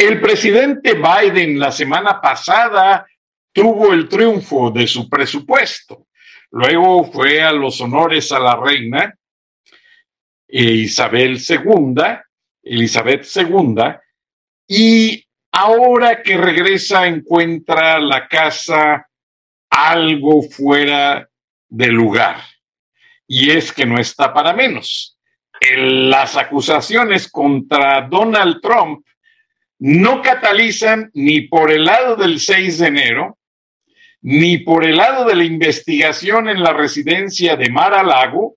El presidente Biden la semana pasada tuvo el triunfo de su presupuesto. Luego fue a los honores a la reina eh, Isabel II, Elizabeth II, y ahora que regresa encuentra la casa algo fuera de lugar. Y es que no está para menos. las acusaciones contra Donald Trump no catalizan ni por el lado del 6 de enero, ni por el lado de la investigación en la residencia de Mar Lago,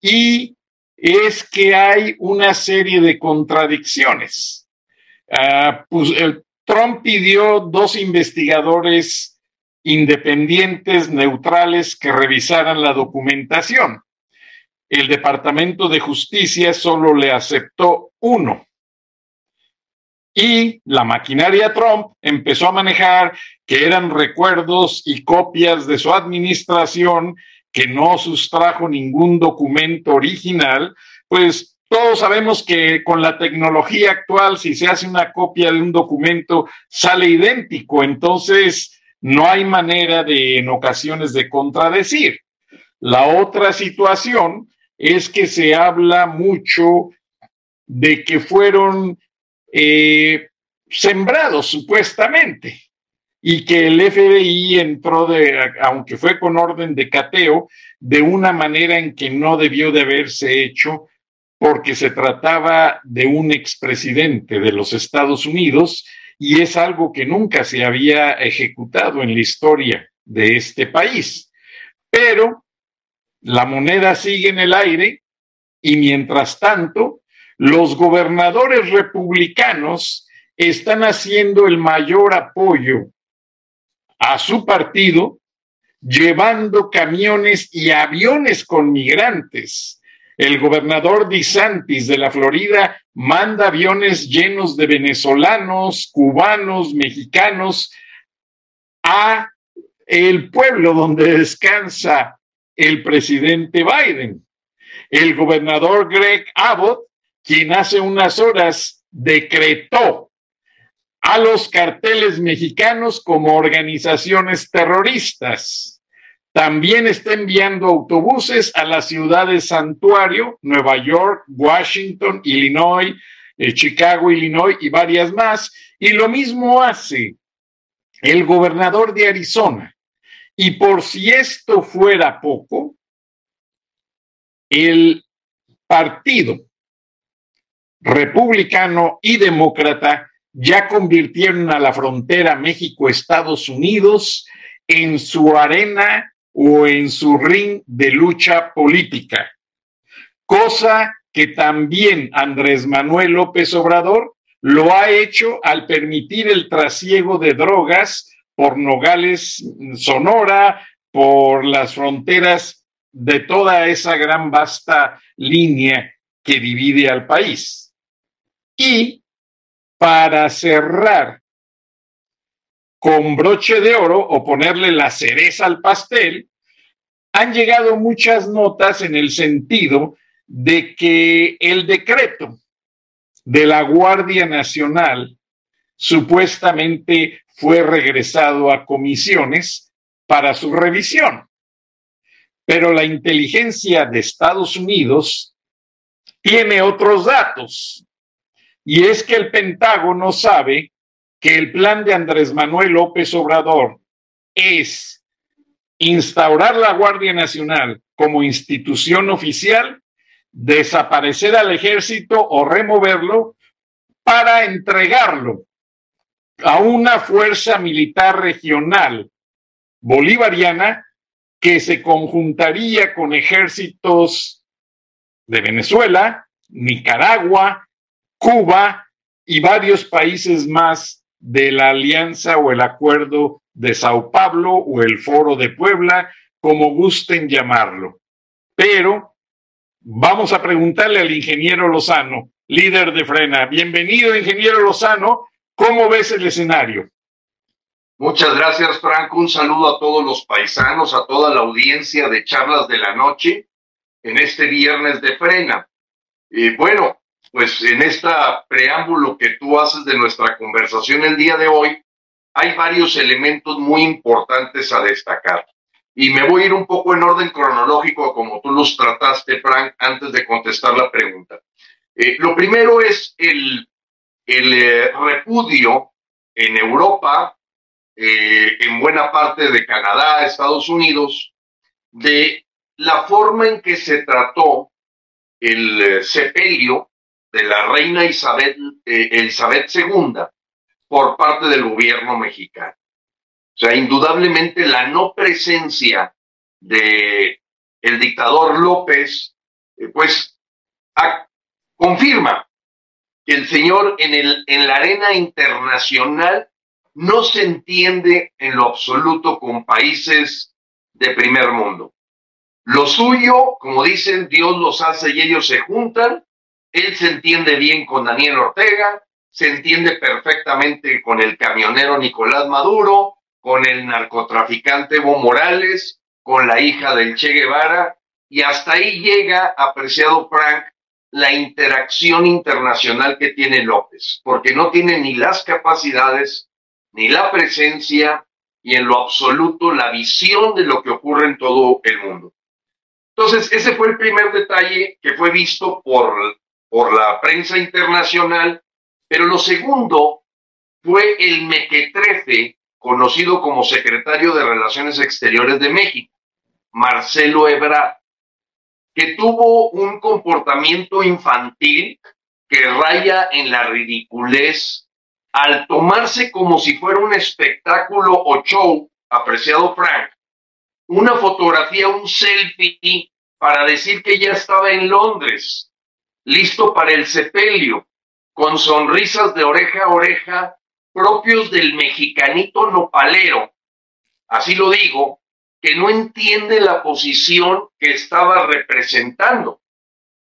y es que hay una serie de contradicciones. Ah, pues, Trump pidió dos investigadores independientes, neutrales, que revisaran la documentación. El Departamento de Justicia solo le aceptó uno. Y la maquinaria Trump empezó a manejar que eran recuerdos y copias de su administración que no sustrajo ningún documento original, pues todos sabemos que con la tecnología actual, si se hace una copia de un documento, sale idéntico. Entonces, no hay manera de, en ocasiones, de contradecir. La otra situación es que se habla mucho de que fueron eh, sembrados supuestamente y que el FBI entró de, aunque fue con orden de cateo, de una manera en que no debió de haberse hecho porque se trataba de un expresidente de los Estados Unidos y es algo que nunca se había ejecutado en la historia de este país. Pero la moneda sigue en el aire y mientras tanto, los gobernadores republicanos están haciendo el mayor apoyo a su partido, llevando camiones y aviones con migrantes. El gobernador DeSantis de la Florida manda aviones llenos de venezolanos, cubanos, mexicanos a el pueblo donde descansa el presidente Biden. El gobernador Greg Abbott quien hace unas horas decretó a los carteles mexicanos como organizaciones terroristas. También está enviando autobuses a las ciudades santuario, Nueva York, Washington, Illinois, eh, Chicago, Illinois y varias más. Y lo mismo hace el gobernador de Arizona. Y por si esto fuera poco, el partido republicano y demócrata ya convirtieron a la frontera México-Estados Unidos en su arena o en su ring de lucha política, cosa que también Andrés Manuel López Obrador lo ha hecho al permitir el trasiego de drogas por Nogales, Sonora, por las fronteras de toda esa gran vasta línea que divide al país. Y para cerrar con broche de oro o ponerle la cereza al pastel, han llegado muchas notas en el sentido de que el decreto de la Guardia Nacional supuestamente fue regresado a comisiones para su revisión. Pero la inteligencia de Estados Unidos tiene otros datos y es que el Pentágono sabe que el plan de Andrés Manuel López Obrador es instaurar la Guardia Nacional como institución oficial, desaparecer al ejército o removerlo para entregarlo a una fuerza militar regional bolivariana que se conjuntaría con ejércitos de Venezuela, Nicaragua, Cuba y varios países más de la alianza o el acuerdo de Sao Paulo o el Foro de Puebla, como gusten llamarlo. Pero vamos a preguntarle al ingeniero Lozano, líder de Frena. Bienvenido, ingeniero Lozano. ¿Cómo ves el escenario? Muchas gracias, Franco. Un saludo a todos los paisanos, a toda la audiencia de charlas de la noche en este viernes de Frena. Y bueno, pues en este preámbulo que tú haces de nuestra conversación el día de hoy, hay varios elementos muy importantes a destacar. Y me voy a ir un poco en orden cronológico como tú los trataste, Frank, antes de contestar la pregunta. Eh, lo primero es el, el eh, repudio en Europa, eh, en buena parte de Canadá, Estados Unidos, de la forma en que se trató el sepelio de la reina Isabel, Elizabeth II por parte del gobierno mexicano. O sea, indudablemente la no presencia de el dictador López, eh, pues confirma que el señor en, el, en la arena internacional no se entiende en lo absoluto con países de primer mundo. Lo suyo, como dicen, Dios los hace y ellos se juntan. Él se entiende bien con Daniel Ortega, se entiende perfectamente con el camionero Nicolás Maduro, con el narcotraficante Evo Morales, con la hija del Che Guevara, y hasta ahí llega, apreciado Frank, la interacción internacional que tiene López, porque no tiene ni las capacidades, ni la presencia, y en lo absoluto la visión de lo que ocurre en todo el mundo. Entonces, ese fue el primer detalle que fue visto por, por la prensa internacional pero lo segundo fue el mequetrefe, conocido como secretario de Relaciones Exteriores de México, Marcelo Ebrard, que tuvo un comportamiento infantil que raya en la ridiculez al tomarse como si fuera un espectáculo o show, apreciado Frank, una fotografía, un selfie para decir que ya estaba en Londres, listo para el sepelio con sonrisas de oreja a oreja propios del mexicanito nopalero, así lo digo, que no entiende la posición que estaba representando.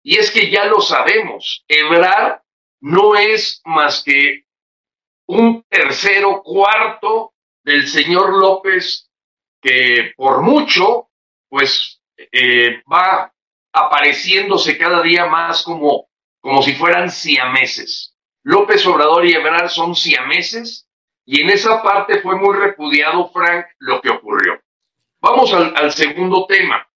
Y es que ya lo sabemos, Ebrar no es más que un tercero cuarto del señor López que por mucho, pues eh, va apareciéndose cada día más como como si fueran siameses. López Obrador y Ebrard son siameses y en esa parte fue muy repudiado, Frank, lo que ocurrió. Vamos al, segundo tema.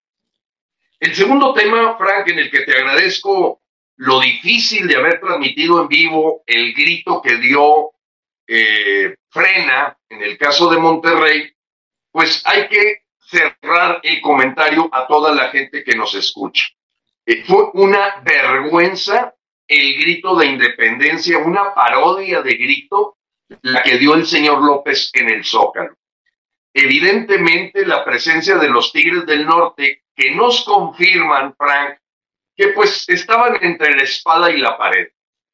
El segundo tema, Frank, en el que te agradezco lo difícil de haber transmitido en vivo el grito que dio eh, Frena en el caso de Monterrey, pues hay que cerrar el comentario a toda la gente que nos escucha. Eh, fue una vergüenza el grito de independencia, una parodia de grito, la que dio el señor López en el Zócalo. Evidentemente, la presencia de los Tigres del Norte, que nos confirman, Frank, que pues estaban entre la espada y la pared.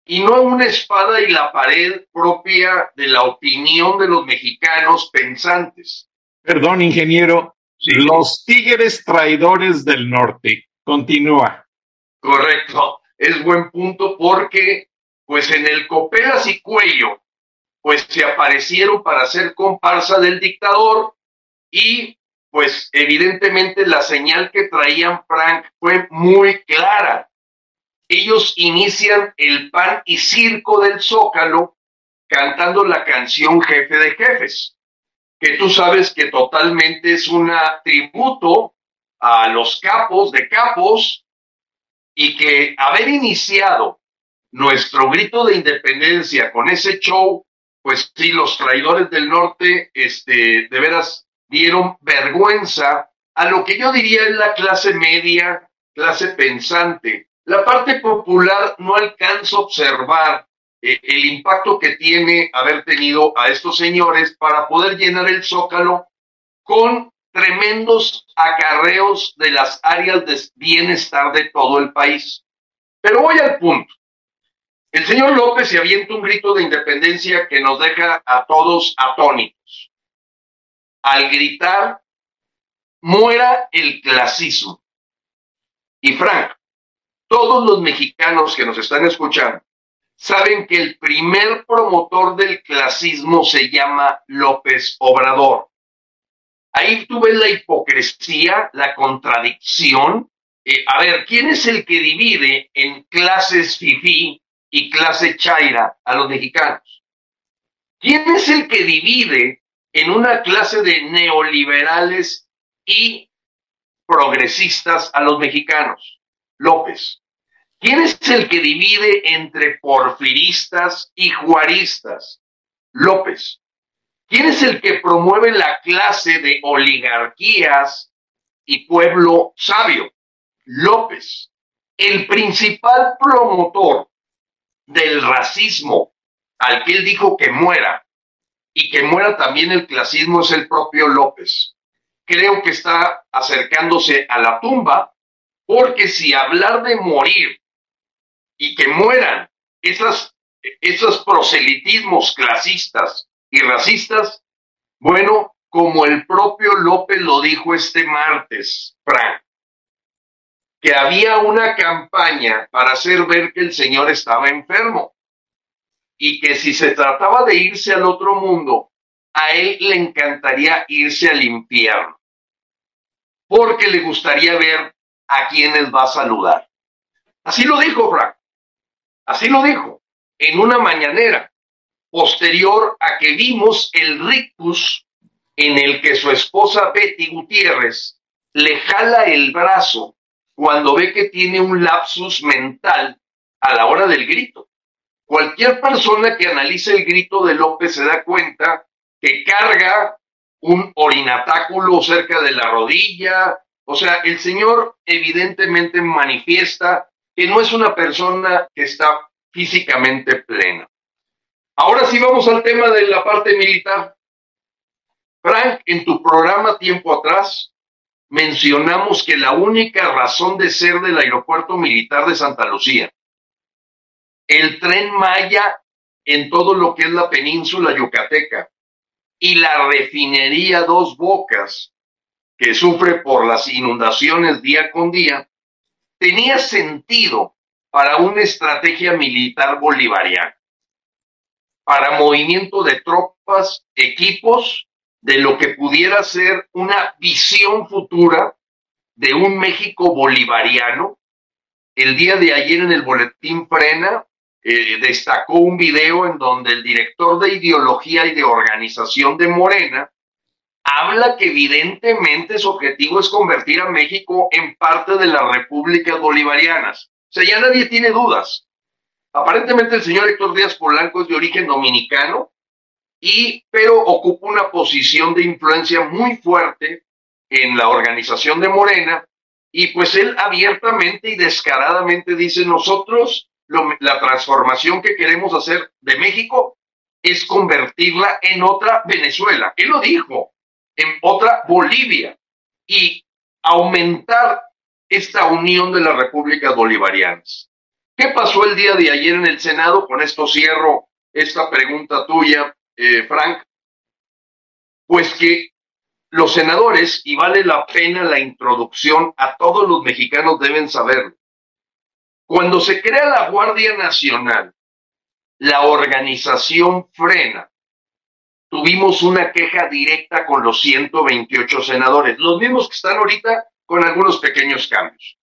Y no una espada y la pared propia de la opinión de los mexicanos pensantes. Perdón, ingeniero, los Tigres traidores del Norte. Continúa. Correcto es buen punto porque, pues en el Copelas y Cuello, pues se aparecieron para ser comparsa del dictador y pues evidentemente la señal que traían Frank fue muy clara. Ellos inician el pan y circo del Zócalo cantando la canción Jefe de Jefes, que tú sabes que totalmente es un tributo a los capos de capos y que haber iniciado nuestro grito de independencia con ese show, pues sí, los traidores del norte, este, de veras dieron vergüenza a lo que yo diría es la clase media, clase pensante. La parte popular no alcanza a observar eh, el impacto que tiene haber tenido a estos señores para poder llenar el zócalo con tremendos acarreos de las áreas de bienestar de todo el país. Pero voy al punto. El señor López se avienta un grito de independencia que nos deja a todos atónitos. Al gritar, muera el clasismo. Y Frank, todos los mexicanos que nos están escuchando saben que el primer promotor del clasismo se llama López Obrador. Ahí tú ves la hipocresía, la contradicción. Eh, a ver, ¿quién es el que divide en clases fifí y clase chaira a los mexicanos? ¿Quién es el que divide en una clase de neoliberales y progresistas a los mexicanos? López. ¿Quién es el que divide entre porfiristas y juaristas? López. ¿Quién es el que promueve la clase de oligarquías y pueblo sabio? López. El principal promotor del racismo al que él dijo que muera y que muera también el clasismo es el propio López. Creo que está acercándose a la tumba porque si hablar de morir y que mueran esos proselitismos clasistas y racistas, bueno, como el propio López lo dijo este martes, Frank, que había una campaña para hacer ver que el señor estaba enfermo y que si se trataba de irse al otro mundo, a él le encantaría irse al infierno, porque le gustaría ver a quienes va a saludar. Así lo dijo Frank, así lo dijo en una mañanera posterior a que vimos el rictus en el que su esposa Betty Gutiérrez le jala el brazo cuando ve que tiene un lapsus mental a la hora del grito. Cualquier persona que analice el grito de López se da cuenta que carga un orinatáculo cerca de la rodilla. O sea, el señor evidentemente manifiesta que no es una persona que está físicamente plena. Ahora sí vamos al tema de la parte militar. Frank, en tu programa tiempo atrás mencionamos que la única razón de ser del aeropuerto militar de Santa Lucía, el tren Maya en todo lo que es la península yucateca y la refinería Dos Bocas, que sufre por las inundaciones día con día, tenía sentido para una estrategia militar bolivariana para movimiento de tropas, equipos, de lo que pudiera ser una visión futura de un México bolivariano. El día de ayer en el boletín Frena eh, destacó un video en donde el director de ideología y de organización de Morena habla que evidentemente su objetivo es convertir a México en parte de las repúblicas bolivarianas. O sea, ya nadie tiene dudas. Aparentemente el señor Héctor Díaz Polanco es de origen dominicano, y, pero ocupa una posición de influencia muy fuerte en la organización de Morena, y pues él abiertamente y descaradamente dice, nosotros la transformación que queremos hacer de México es convertirla en otra Venezuela. Él lo dijo, en otra Bolivia, y aumentar esta unión de las repúblicas bolivarianas. ¿Qué pasó el día de ayer en el Senado? Con esto cierro esta pregunta tuya, eh, Frank. Pues que los senadores, y vale la pena la introducción, a todos los mexicanos deben saberlo. Cuando se crea la Guardia Nacional, la organización frena. Tuvimos una queja directa con los 128 senadores, los mismos que están ahorita con algunos pequeños cambios.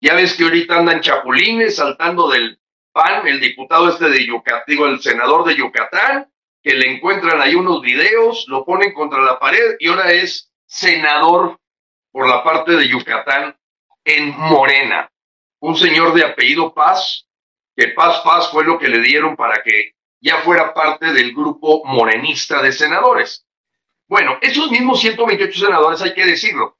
Ya ves que ahorita andan chapulines saltando del PAN, el diputado este de Yucatán, digo, el senador de Yucatán, que le encuentran ahí unos videos, lo ponen contra la pared y ahora es senador por la parte de Yucatán en Morena. Un señor de apellido Paz, que Paz Paz fue lo que le dieron para que ya fuera parte del grupo morenista de senadores. Bueno, esos mismos 128 senadores, hay que decirlo,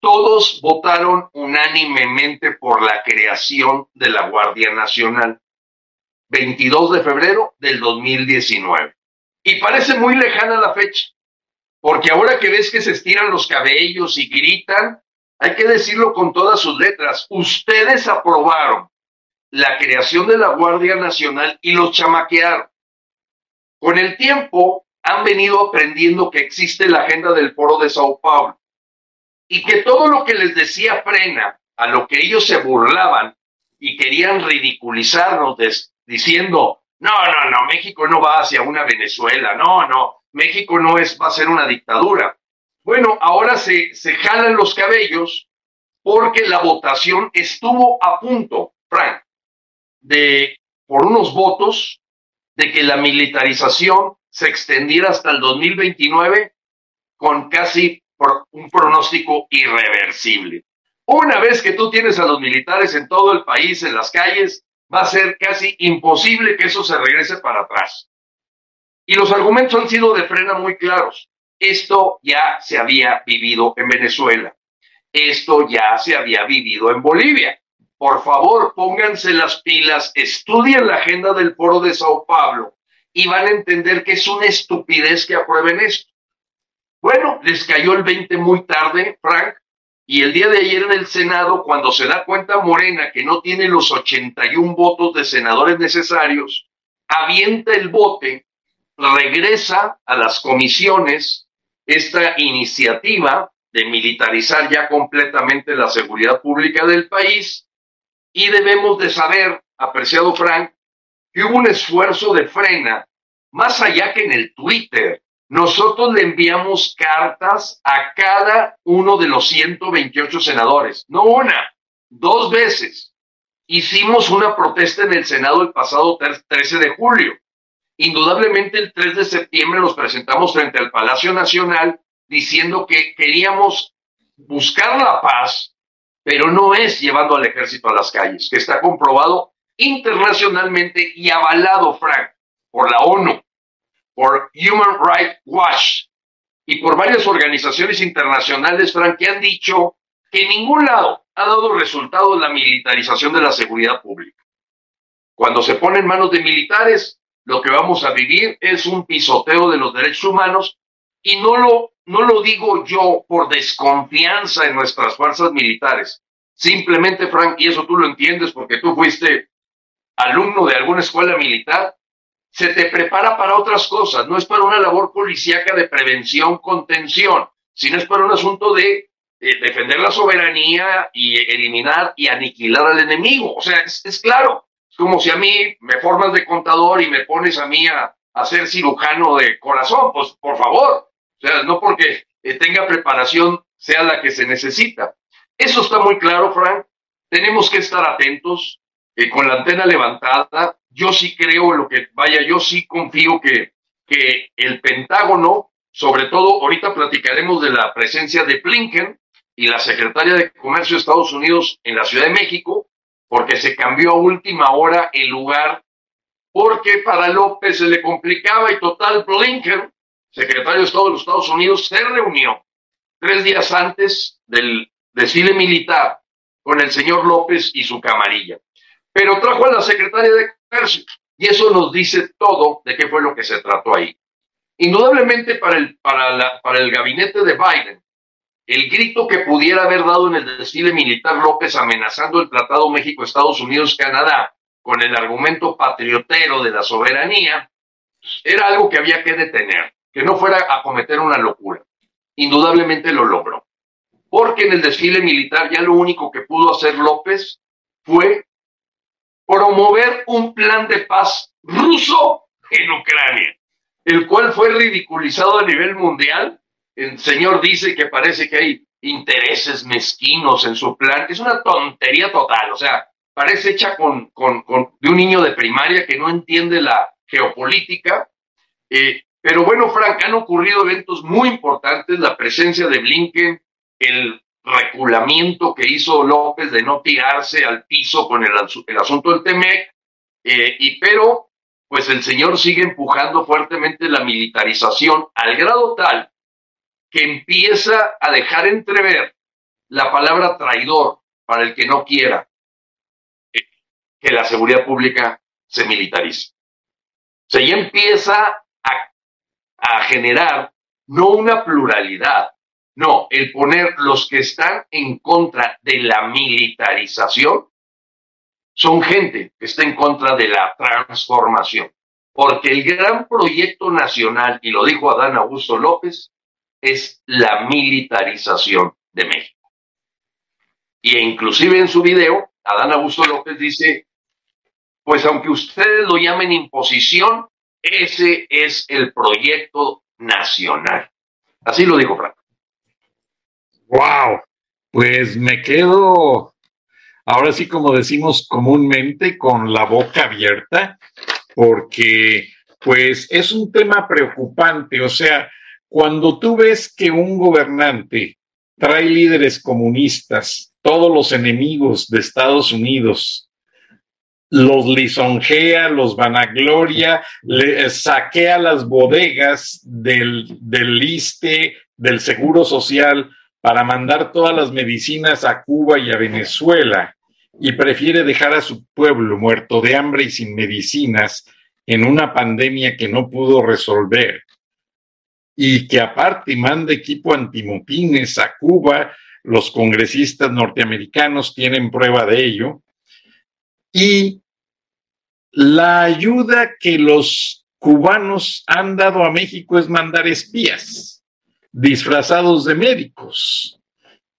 todos votaron unánimemente por la creación de la Guardia Nacional. 22 de febrero del 2019. Y parece muy lejana la fecha, porque ahora que ves que se estiran los cabellos y gritan, hay que decirlo con todas sus letras, ustedes aprobaron la creación de la Guardia Nacional y los chamaquearon. Con el tiempo han venido aprendiendo que existe la agenda del Foro de Sao Paulo y que todo lo que les decía frena a lo que ellos se burlaban y querían ridiculizarnos diciendo, no, no, no, México no va hacia una Venezuela, no, no, México no es, va a ser una dictadura. Bueno, ahora se, se jalan los cabellos porque la votación estuvo a punto, Frank, de, por unos votos, de que la militarización se extendiera hasta el 2029 con casi un pronóstico irreversible. Una vez que tú tienes a los militares en todo el país, en las calles, va a ser casi imposible que eso se regrese para atrás. Y los argumentos han sido de frena muy claros. Esto ya se había vivido en Venezuela. Esto ya se había vivido en Bolivia. Por favor, pónganse las pilas, estudien la agenda del foro de Sao Paulo y van a entender que es una estupidez que aprueben esto. Bueno, les cayó el 20 muy tarde, Frank, y el día de ayer en el Senado, cuando se da cuenta Morena que no tiene los 81 votos de senadores necesarios, avienta el bote, regresa a las comisiones esta iniciativa de militarizar ya completamente la seguridad pública del país y debemos de saber, apreciado Frank, que hubo un esfuerzo de frena, más allá que en el Twitter. Nosotros le enviamos cartas a cada uno de los 128 senadores, no una, dos veces. Hicimos una protesta en el Senado el pasado 13 de julio. Indudablemente el 3 de septiembre nos presentamos frente al Palacio Nacional diciendo que queríamos buscar la paz, pero no es llevando al ejército a las calles, que está comprobado internacionalmente y avalado, Frank, por la ONU, por Human Rights Watch y por varias organizaciones internacionales, Frank, que han dicho que en ningún lado ha dado resultado la militarización de la seguridad pública. Cuando se pone en manos de militares, lo que vamos a vivir es un pisoteo de los derechos humanos y no lo, no lo digo yo por desconfianza en nuestras fuerzas militares. Simplemente, Frank, y eso tú lo entiendes porque tú fuiste alumno de alguna escuela militar, se te prepara para otras cosas, no es para una labor policíaca de prevención, contención, sino es para un asunto de defender la soberanía y eliminar y aniquilar al enemigo. O sea, es, claro, es como si a mí me formas de contador y me pones a mí a, a ser cirujano de corazón, pues por favor, o sea, no porque eh, tenga preparación sea la que se necesita. Eso está muy claro, Frank. Tenemos que estar atentos, con la antena levantada. Yo sí creo lo que, vaya, yo sí confío que, que el Pentágono, sobre todo, ahorita platicaremos de la presencia de Blinken y la secretaria de Comercio de Estados Unidos en la Ciudad de México, porque se cambió a última hora el lugar, porque para López se le complicaba y total Blinken, secretario de Estado de los Estados Unidos, se reunió tres días antes del desfile militar con el señor López y su camarilla pero trajo a la secretaria de Ejército. Y eso nos dice todo de qué fue lo que se trató ahí. Indudablemente para el, para, para el gabinete de Biden, el grito que pudiera haber dado en el desfile militar López amenazando el Tratado México-Estados Unidos-Canadá con el argumento patriotero de la soberanía, era algo que había que detener, que no fuera a cometer una locura. Indudablemente lo logró. Porque en el desfile militar ya lo único que pudo hacer López fue promover un plan de paz ruso en Ucrania, el cual fue ridiculizado a nivel mundial. El señor dice que parece que hay intereses mezquinos en su plan. Es una tontería total, o sea, parece hecha con, con, de un niño de primaria que no entiende la geopolítica. Eh, pero bueno, Frank, han ocurrido eventos muy importantes, la presencia de Blinken, el reculamiento que hizo López de no tirarse al piso con el, asunto del Temec, eh, y pero pues el señor sigue empujando fuertemente la militarización al grado tal que empieza a dejar entrever la palabra traidor para el que no quiera eh, que la seguridad pública se militarice. O sea, ya empieza a, a generar no una pluralidad, no, el poner los que están en contra de la militarización son gente que está en contra de la transformación. Porque el gran proyecto nacional, y lo dijo Adán Augusto López, es la militarización de México. Y inclusive en su video, Adán Augusto López dice, pues aunque ustedes lo llamen imposición, ese es el proyecto nacional. Así lo dijo Franco. Wow, pues me quedo, ahora sí como decimos comúnmente, con la boca abierta, porque pues es un tema preocupante, o sea, cuando tú ves que un gobernante trae líderes comunistas, todos los enemigos de Estados Unidos, los lisonjea, los vanagloria, le, saquea las bodegas del, del del seguro social, para mandar todas las medicinas a Cuba y a Venezuela y prefiere dejar a su pueblo muerto de hambre y sin medicinas en una pandemia que no pudo resolver y que aparte manda equipo antimotines a Cuba, los congresistas norteamericanos tienen prueba de ello, y la ayuda que los cubanos han dado a México es mandar espías disfrazados de médicos.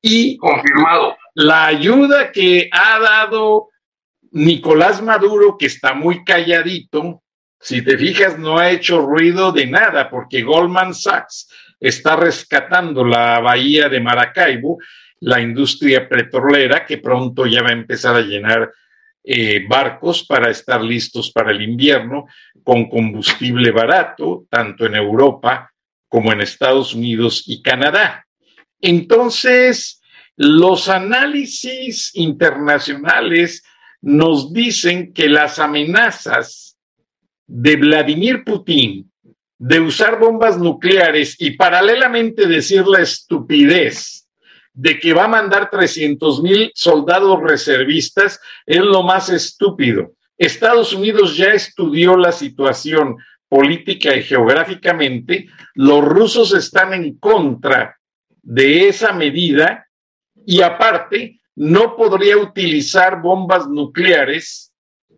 Y confirmado. La ayuda que ha dado Nicolás Maduro, que está muy calladito, si te fijas, no ha hecho ruido de nada, porque Goldman Sachs está rescatando la bahía de Maracaibo, la industria petrolera, que pronto ya va a empezar a llenar eh, barcos para estar listos para el invierno, con combustible barato, tanto en Europa como en Estados Unidos y Canadá. Entonces, los análisis internacionales nos dicen que las amenazas de Vladimir Putin de usar bombas nucleares y paralelamente decir la estupidez de que va a mandar 300 mil soldados reservistas es lo más estúpido. Estados Unidos ya estudió la situación política y geográficamente, los rusos están en contra de esa medida y aparte no podría utilizar bombas nucleares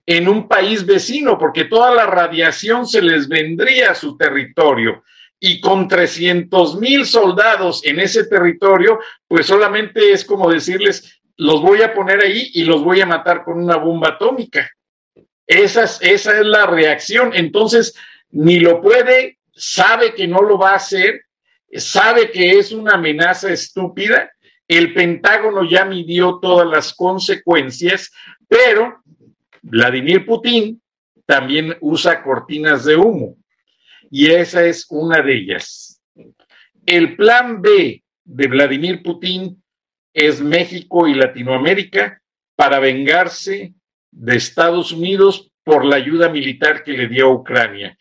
en un país vecino porque toda la radiación se les vendría a su territorio y con 300 mil soldados en ese territorio, pues solamente es como decirles, los voy a poner ahí y los voy a matar con una bomba atómica. Esa es, esa es la reacción. Entonces, ni lo puede, sabe que no lo va a hacer, sabe que es una amenaza estúpida. El Pentágono ya midió todas las consecuencias, pero Vladimir Putin también usa cortinas de humo y esa es una de ellas. El plan B de Vladimir Putin es México y Latinoamérica para vengarse de Estados Unidos por la ayuda militar que le dio a Ucrania.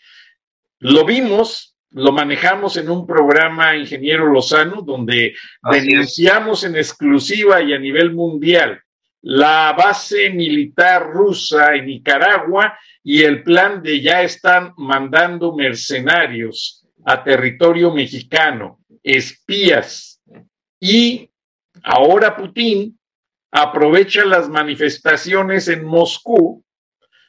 Lo vimos, lo manejamos en un programa Ingeniero Lozano, donde denunciamos en exclusiva y a nivel mundial la base militar rusa en Nicaragua y el plan de ya están mandando mercenarios a territorio mexicano, espías. Y ahora Putin aprovecha las manifestaciones en Moscú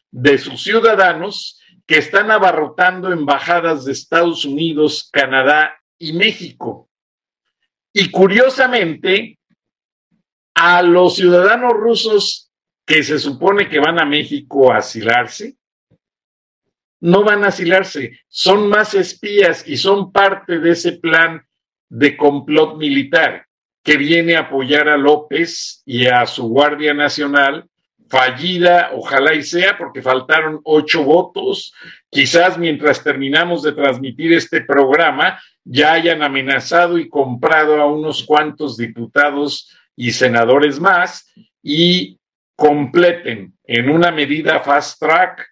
de sus ciudadanos que están abarrotando embajadas de Estados Unidos, Canadá y México. Y curiosamente, a los ciudadanos rusos que se supone que van a México a asilarse, no van a asilarse, son más espías y son parte de ese plan de complot militar que viene a apoyar a López y a su Guardia Nacional fallida, ojalá y sea, porque faltaron ocho votos. Quizás mientras terminamos de transmitir este programa ya hayan amenazado y comprado a unos cuantos diputados y senadores más y completen en una medida fast track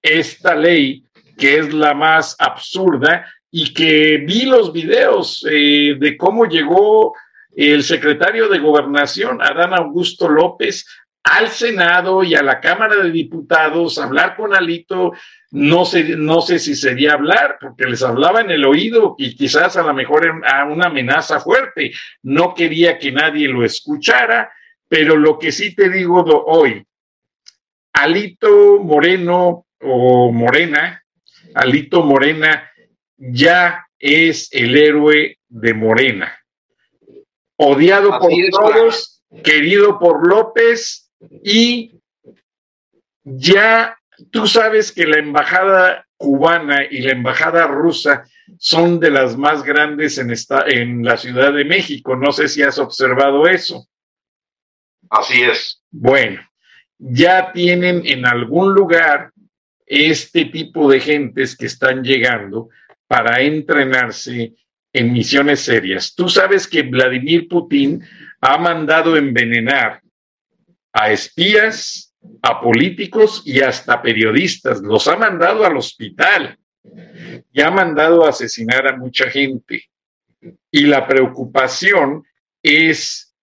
esta ley que es la más absurda y que vi los videos eh, de cómo llegó el secretario de Gobernación, Adán Augusto López, al Senado y a la Cámara de Diputados, hablar con Alito, no sé, no sé si sería hablar, porque les hablaba en el oído y quizás a lo mejor a una amenaza fuerte. No quería que nadie lo escuchara, pero lo que sí te digo hoy, Alito Moreno o Morena, Alito Morena ya es el héroe de Morena. Odiado por todos, querido por López y ya tú sabes que la embajada cubana y la embajada rusa son de las más grandes en, esta, en la Ciudad de México. No sé si has observado eso. Así es. Bueno, ya tienen en algún lugar este tipo de gentes que están llegando para entrenarse en misiones serias. Tú sabes que Vladimir Putin ha mandado envenenar a espías, a políticos y hasta periodistas. Los ha mandado al hospital y ha mandado a asesinar a mucha gente. Y la preocupación es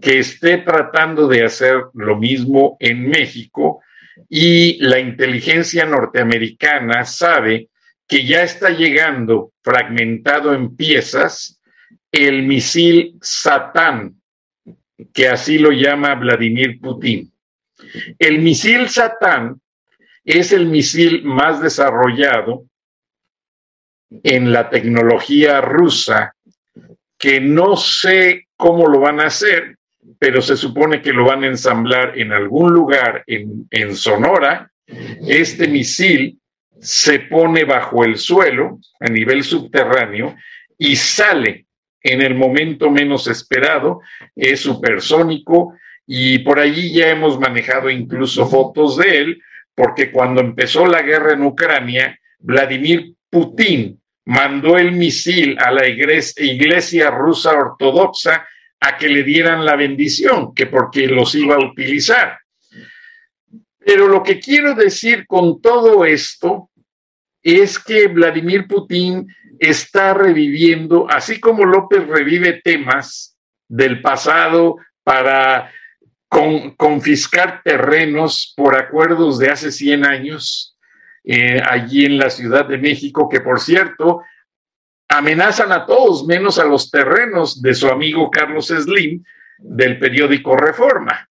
que esté tratando de hacer lo mismo en México y la inteligencia norteamericana sabe que ya está llegando fragmentado en piezas el misil Satán, que así lo llama Vladimir Putin. El misil Satán es el misil más desarrollado en la tecnología rusa, que no sé cómo lo van a hacer, pero se supone que lo van a ensamblar en algún lugar en, en Sonora. Este misil se pone bajo el suelo a nivel subterráneo y sale en el momento menos esperado, es supersónico y por allí ya hemos manejado incluso fotos de él, porque cuando empezó la guerra en Ucrania, Vladimir Putin mandó el misil a la iglesia, iglesia rusa ortodoxa a que le dieran la bendición, que porque los iba a utilizar. Pero lo que quiero decir con todo esto es que Vladimir Putin está reviviendo, así como López revive temas del pasado para confiscar terrenos por acuerdos de hace 100 años, eh, allí en la Ciudad de México, que por cierto, amenazan a todos, menos a los terrenos de su amigo Carlos Slim del periódico Reforma.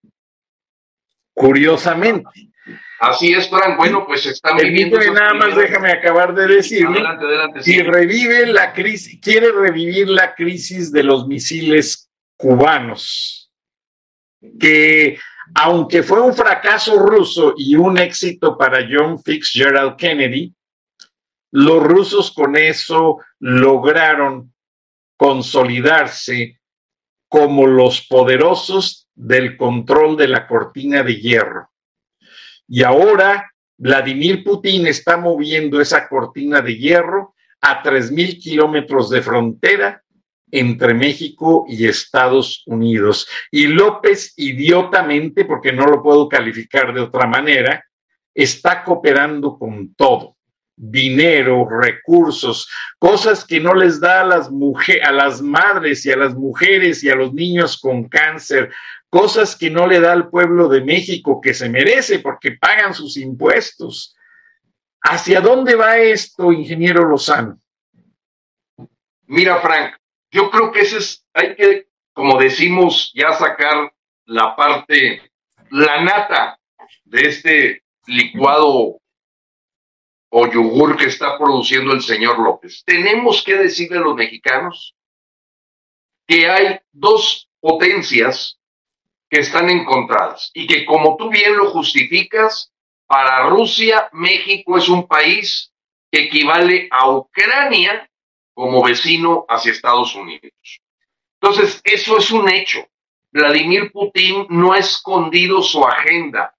Curiosamente. Así es, Frank. Bueno, pues están viviendo. nada más déjame acabar de decir. Si revive la crisis, quiere revivir la crisis de los misiles cubanos, que aunque fue un fracaso ruso y un éxito para John Fitzgerald Kennedy, los rusos con eso lograron consolidarse como los poderosos del control de la cortina de hierro. Y ahora Vladimir Putin está moviendo esa cortina de hierro a 3.000 kilómetros de frontera entre México y Estados Unidos. Y López, idiotamente, porque no lo puedo calificar de otra manera, está cooperando con todo dinero, recursos, cosas que no les da a las mujeres, a las madres y a las mujeres y a los niños con cáncer, cosas que no le da al pueblo de México que se merece porque pagan sus impuestos. ¿Hacia dónde va esto, ingeniero Lozano? Mira, Frank, yo creo que ese es, hay que, como decimos, ya sacar la parte, la nata de este licuado o yogur que está produciendo el señor López. Tenemos que decirle a los mexicanos que hay dos potencias que están encontradas y que como tú bien lo justificas, para Rusia, México es un país que equivale a Ucrania como vecino hacia Estados Unidos. Entonces, eso es un hecho. Vladimir Putin no ha escondido su agenda.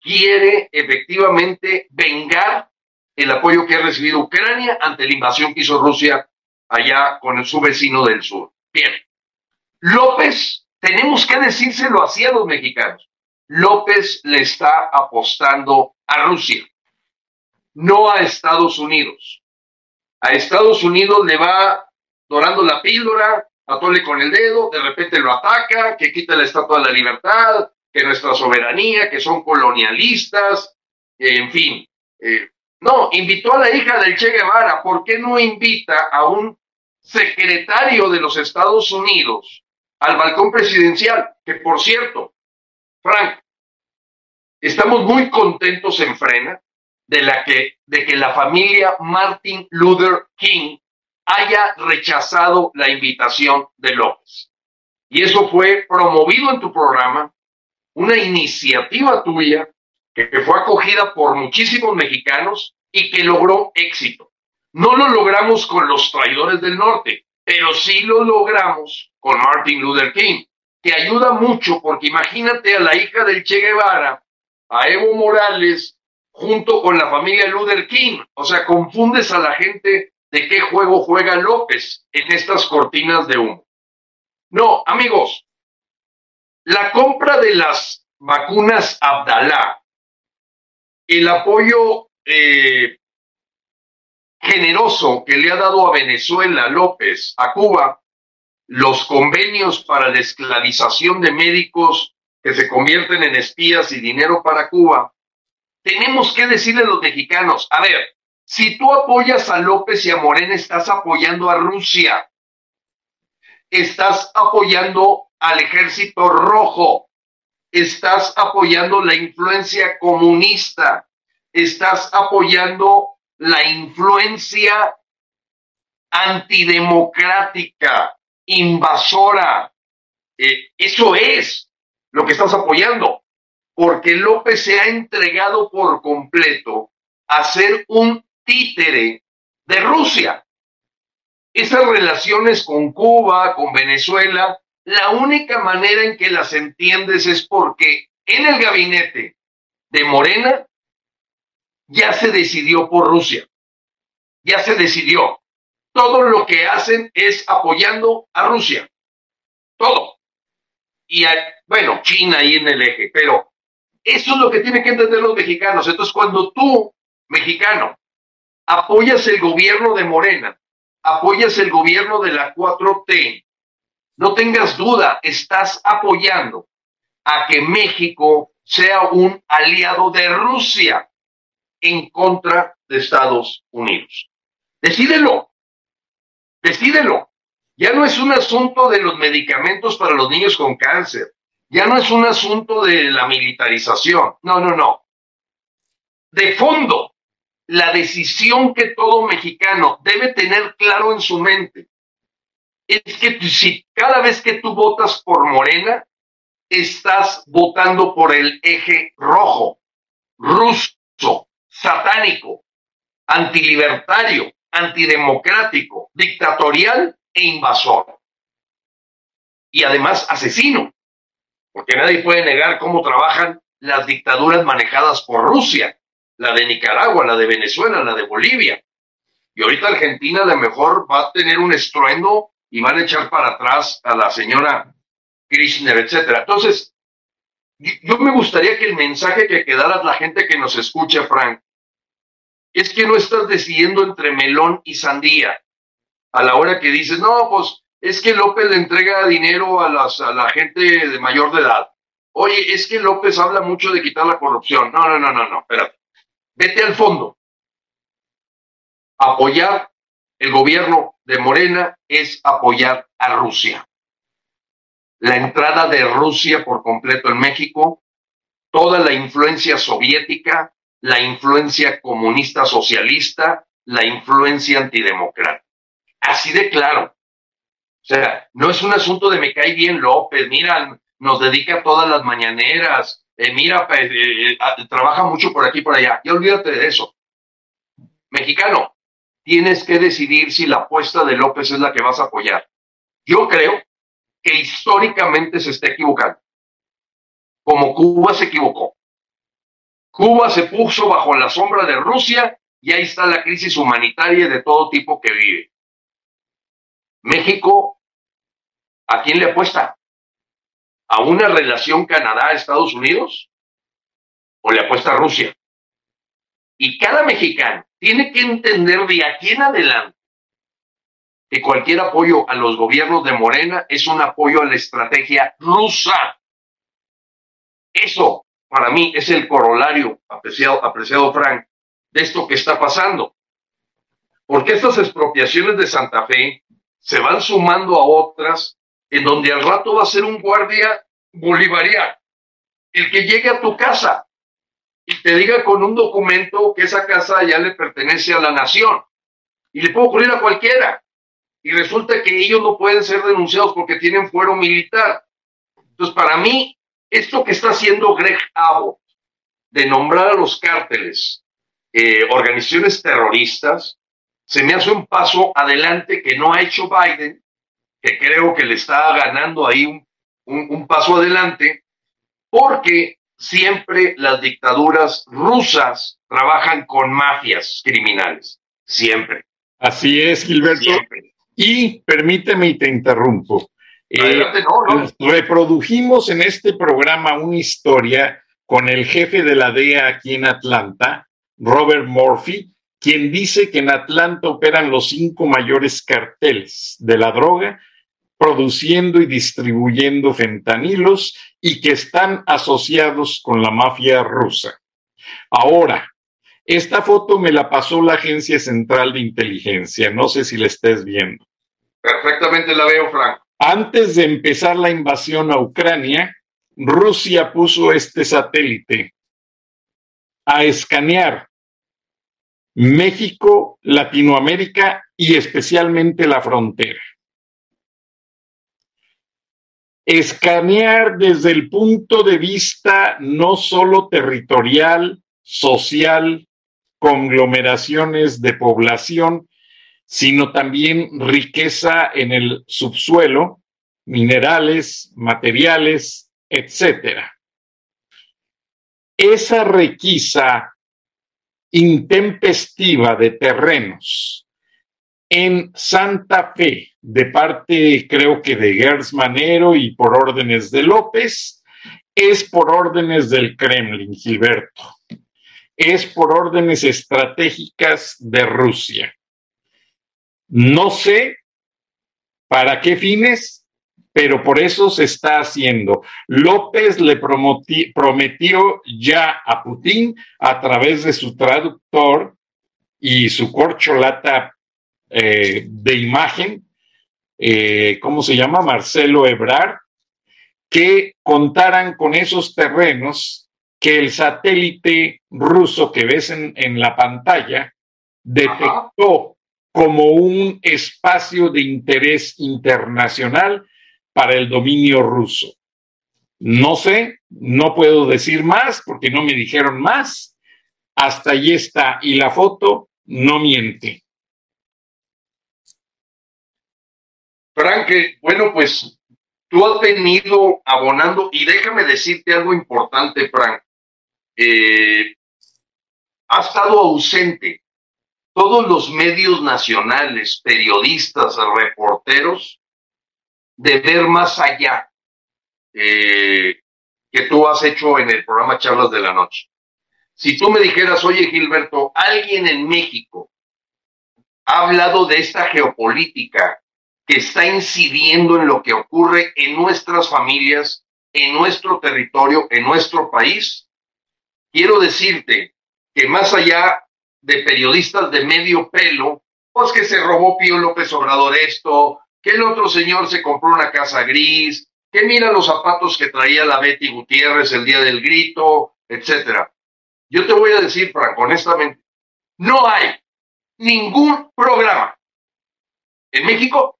Quiere efectivamente vengar el apoyo que ha recibido Ucrania ante la invasión que hizo Rusia allá con su vecino del sur. Bien. López, tenemos que decírselo así a los mexicanos. López le está apostando a Rusia, no a Estados Unidos. A Estados Unidos le va dorando la píldora, atole con el dedo, de repente lo ataca, que quita la estatua de la libertad, que nuestra soberanía, que son colonialistas, en fin. Eh, no, invitó a la hija del Che Guevara. ¿Por qué no invita a un secretario de los Estados Unidos al balcón presidencial? Que por cierto, Frank, estamos muy contentos en Frena de, la que, de que la familia Martin Luther King haya rechazado la invitación de López. Y eso fue promovido en tu programa, una iniciativa tuya que, fue acogida por muchísimos mexicanos y que logró éxito. No lo logramos con los traidores del norte, pero sí lo logramos con Martin Luther King, que ayuda mucho porque imagínate a la hija del Che Guevara, a Evo Morales, junto con la familia Luther King. O sea, confundes a la gente de qué juego juega López en estas cortinas de humo. No, amigos, la compra de las vacunas Abdalá, el apoyo eh, generoso que le ha dado a Venezuela López, a Cuba, los convenios para la esclavización de médicos que se convierten en espías y dinero para Cuba, tenemos que decirle a los mexicanos, a ver, si tú apoyas a López y a Morena, estás apoyando a Rusia. Estás apoyando al ejército rojo. Estás apoyando la influencia comunista. Estás apoyando la influencia antidemocrática, invasora. Eh, eso es lo que estás apoyando, porque López se ha entregado por completo a ser un títere de Rusia. Esas relaciones con Cuba, con Venezuela, la única manera en que las entiendes es porque en el gabinete de Morena ya se decidió por Rusia. Ya se decidió. Todo lo que hacen es apoyando a Rusia. Todo. Y bueno, China ahí en el eje, pero eso es lo que tienen que entender los mexicanos. Entonces, cuando tú, mexicano, apoyas el gobierno de Morena, apoyas el gobierno de la 4T, no tengas duda, estás apoyando a que México sea un aliado de Rusia en contra de Estados Unidos. Decídelo, decídelo. Ya no es un asunto de los medicamentos para los niños con cáncer, ya no es un asunto de la militarización, no, no, no. De fondo, la decisión que todo mexicano debe tener claro en su mente es que si cada vez que tú votas por Morena, estás votando por el eje rojo, ruso, satánico, antilibertario, antidemocrático, dictatorial e invasor. Y además asesino, porque nadie puede negar cómo trabajan las dictaduras manejadas por Rusia la de Nicaragua, la de Venezuela, la de Bolivia. Y ahorita Argentina a lo mejor va a tener un estruendo y van a echar para atrás a la señora Kirchner, etcétera. Entonces, yo me gustaría que el mensaje que quedara la gente que nos escucha, Frank, es que no estás decidiendo entre melón y sandía. A la hora que dices, no, pues es que López le entrega dinero a, las, a la gente de mayor de edad. Oye, es que López habla mucho de quitar la corrupción. No, no, no, no, no, espérate. Vete al fondo. Apoyar el gobierno de Morena es apoyar a Rusia. La entrada de Rusia por completo en México, toda la influencia soviética, la influencia comunista socialista, la influencia antidemocrática. Así de claro. O sea, no es un asunto de me cae bien López, mira, nos dedica todas las mañaneras, eh, mira, eh, eh, trabaja mucho por aquí por allá. Y olvídate de eso. Mexicano, tienes que decidir si la apuesta de López es la que vas a apoyar. Yo creo que históricamente se está equivocando, como Cuba se equivocó. Cuba se puso bajo la sombra de Rusia y ahí está la crisis humanitaria de todo tipo que vive. México, ¿a quién le apuesta? a una relación Canadá-Estados Unidos o le apuesta a Rusia. Y cada mexicano tiene que entender de aquí en adelante que cualquier apoyo a los gobiernos de Morena es un apoyo a la estrategia rusa. Eso, para mí, es el corolario, apreciado, apreciado Frank, de esto que está pasando. Porque estas expropiaciones de Santa Fe se van sumando a otras en donde al rato va a ser un guardia bolivariano, el que llegue a tu casa y te diga con un documento que esa casa ya le pertenece a la nación. Y le puede ocurrir a cualquiera. Y resulta que ellos no pueden ser denunciados porque tienen fuero militar. Entonces, para mí, esto que está haciendo Greg Abbott, de nombrar a los cárteles eh, organizaciones terroristas, se me hace un paso adelante que no ha hecho Biden, que creo que le está ganando ahí un, un paso adelante, porque siempre las dictaduras rusas trabajan con mafias criminales, siempre. Así es, Gilberto. Y permíteme y te interrumpo. Eh, reprodujimos en este programa una historia con el jefe de la DEA aquí en Atlanta, Robert Murphy, quien dice que en Atlanta operan los cinco mayores carteles de la droga, produciendo y distribuyendo fentanilos y que están asociados con la mafia rusa. Ahora, esta foto me la pasó la Agencia Central de Inteligencia, no sé si la estés viendo. Perfectamente la veo, Frank. Antes de empezar la invasión a Ucrania, Rusia puso este satélite a escanear México, Latinoamérica y especialmente la frontera. Escanear desde el punto de vista no solo territorial, social, conglomeraciones de población, sino también riqueza en el subsuelo, minerales, materiales, etcétera. Esa requisa intempestiva de terrenos en Santa Fe, de parte creo que de Gers Manero y por órdenes de López, es por órdenes del Kremlin, Gilberto. Es por órdenes estratégicas de Rusia. No sé para qué fines, pero por eso se está haciendo. López le prometió ya a Putin a través de su traductor y su corcholata eh, de imagen, eh, ¿cómo se llama? Marcelo Ebrard, que contaran con esos terrenos que el satélite ruso que ves en, en la pantalla detectó como un espacio de interés internacional para el dominio ruso. No sé, no puedo decir más porque no me dijeron más. Hasta ahí está. Y la foto no miente. Frank, bueno, pues tú has venido abonando y déjame decirte algo importante, Frank. Eh, ha estado ausente todos los medios nacionales, periodistas, reporteros, de ver más allá eh, que tú has hecho en el programa Charlas de la Noche. Si tú me dijeras, oye Gilberto, alguien en México ha hablado de esta geopolítica que está incidiendo en lo que ocurre en nuestras familias, en nuestro territorio, en nuestro país, quiero decirte que más allá de periodistas de medio pelo, pues que se robó Pío López Obrador esto, que el otro señor se compró una casa gris, que mira los zapatos que traía la Betty Gutiérrez el día del grito, etcétera. Yo te voy a decir, Franco, honestamente, no hay ningún programa en México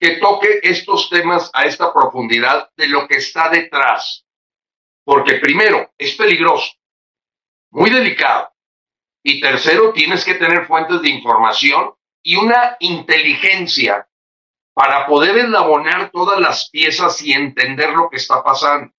que toque estos temas a esta profundidad de lo que está detrás. Porque primero, es peligroso, muy delicado, y tercero, tienes que tener fuentes de información y una inteligencia para poder elaborar todas las piezas y entender lo que está pasando.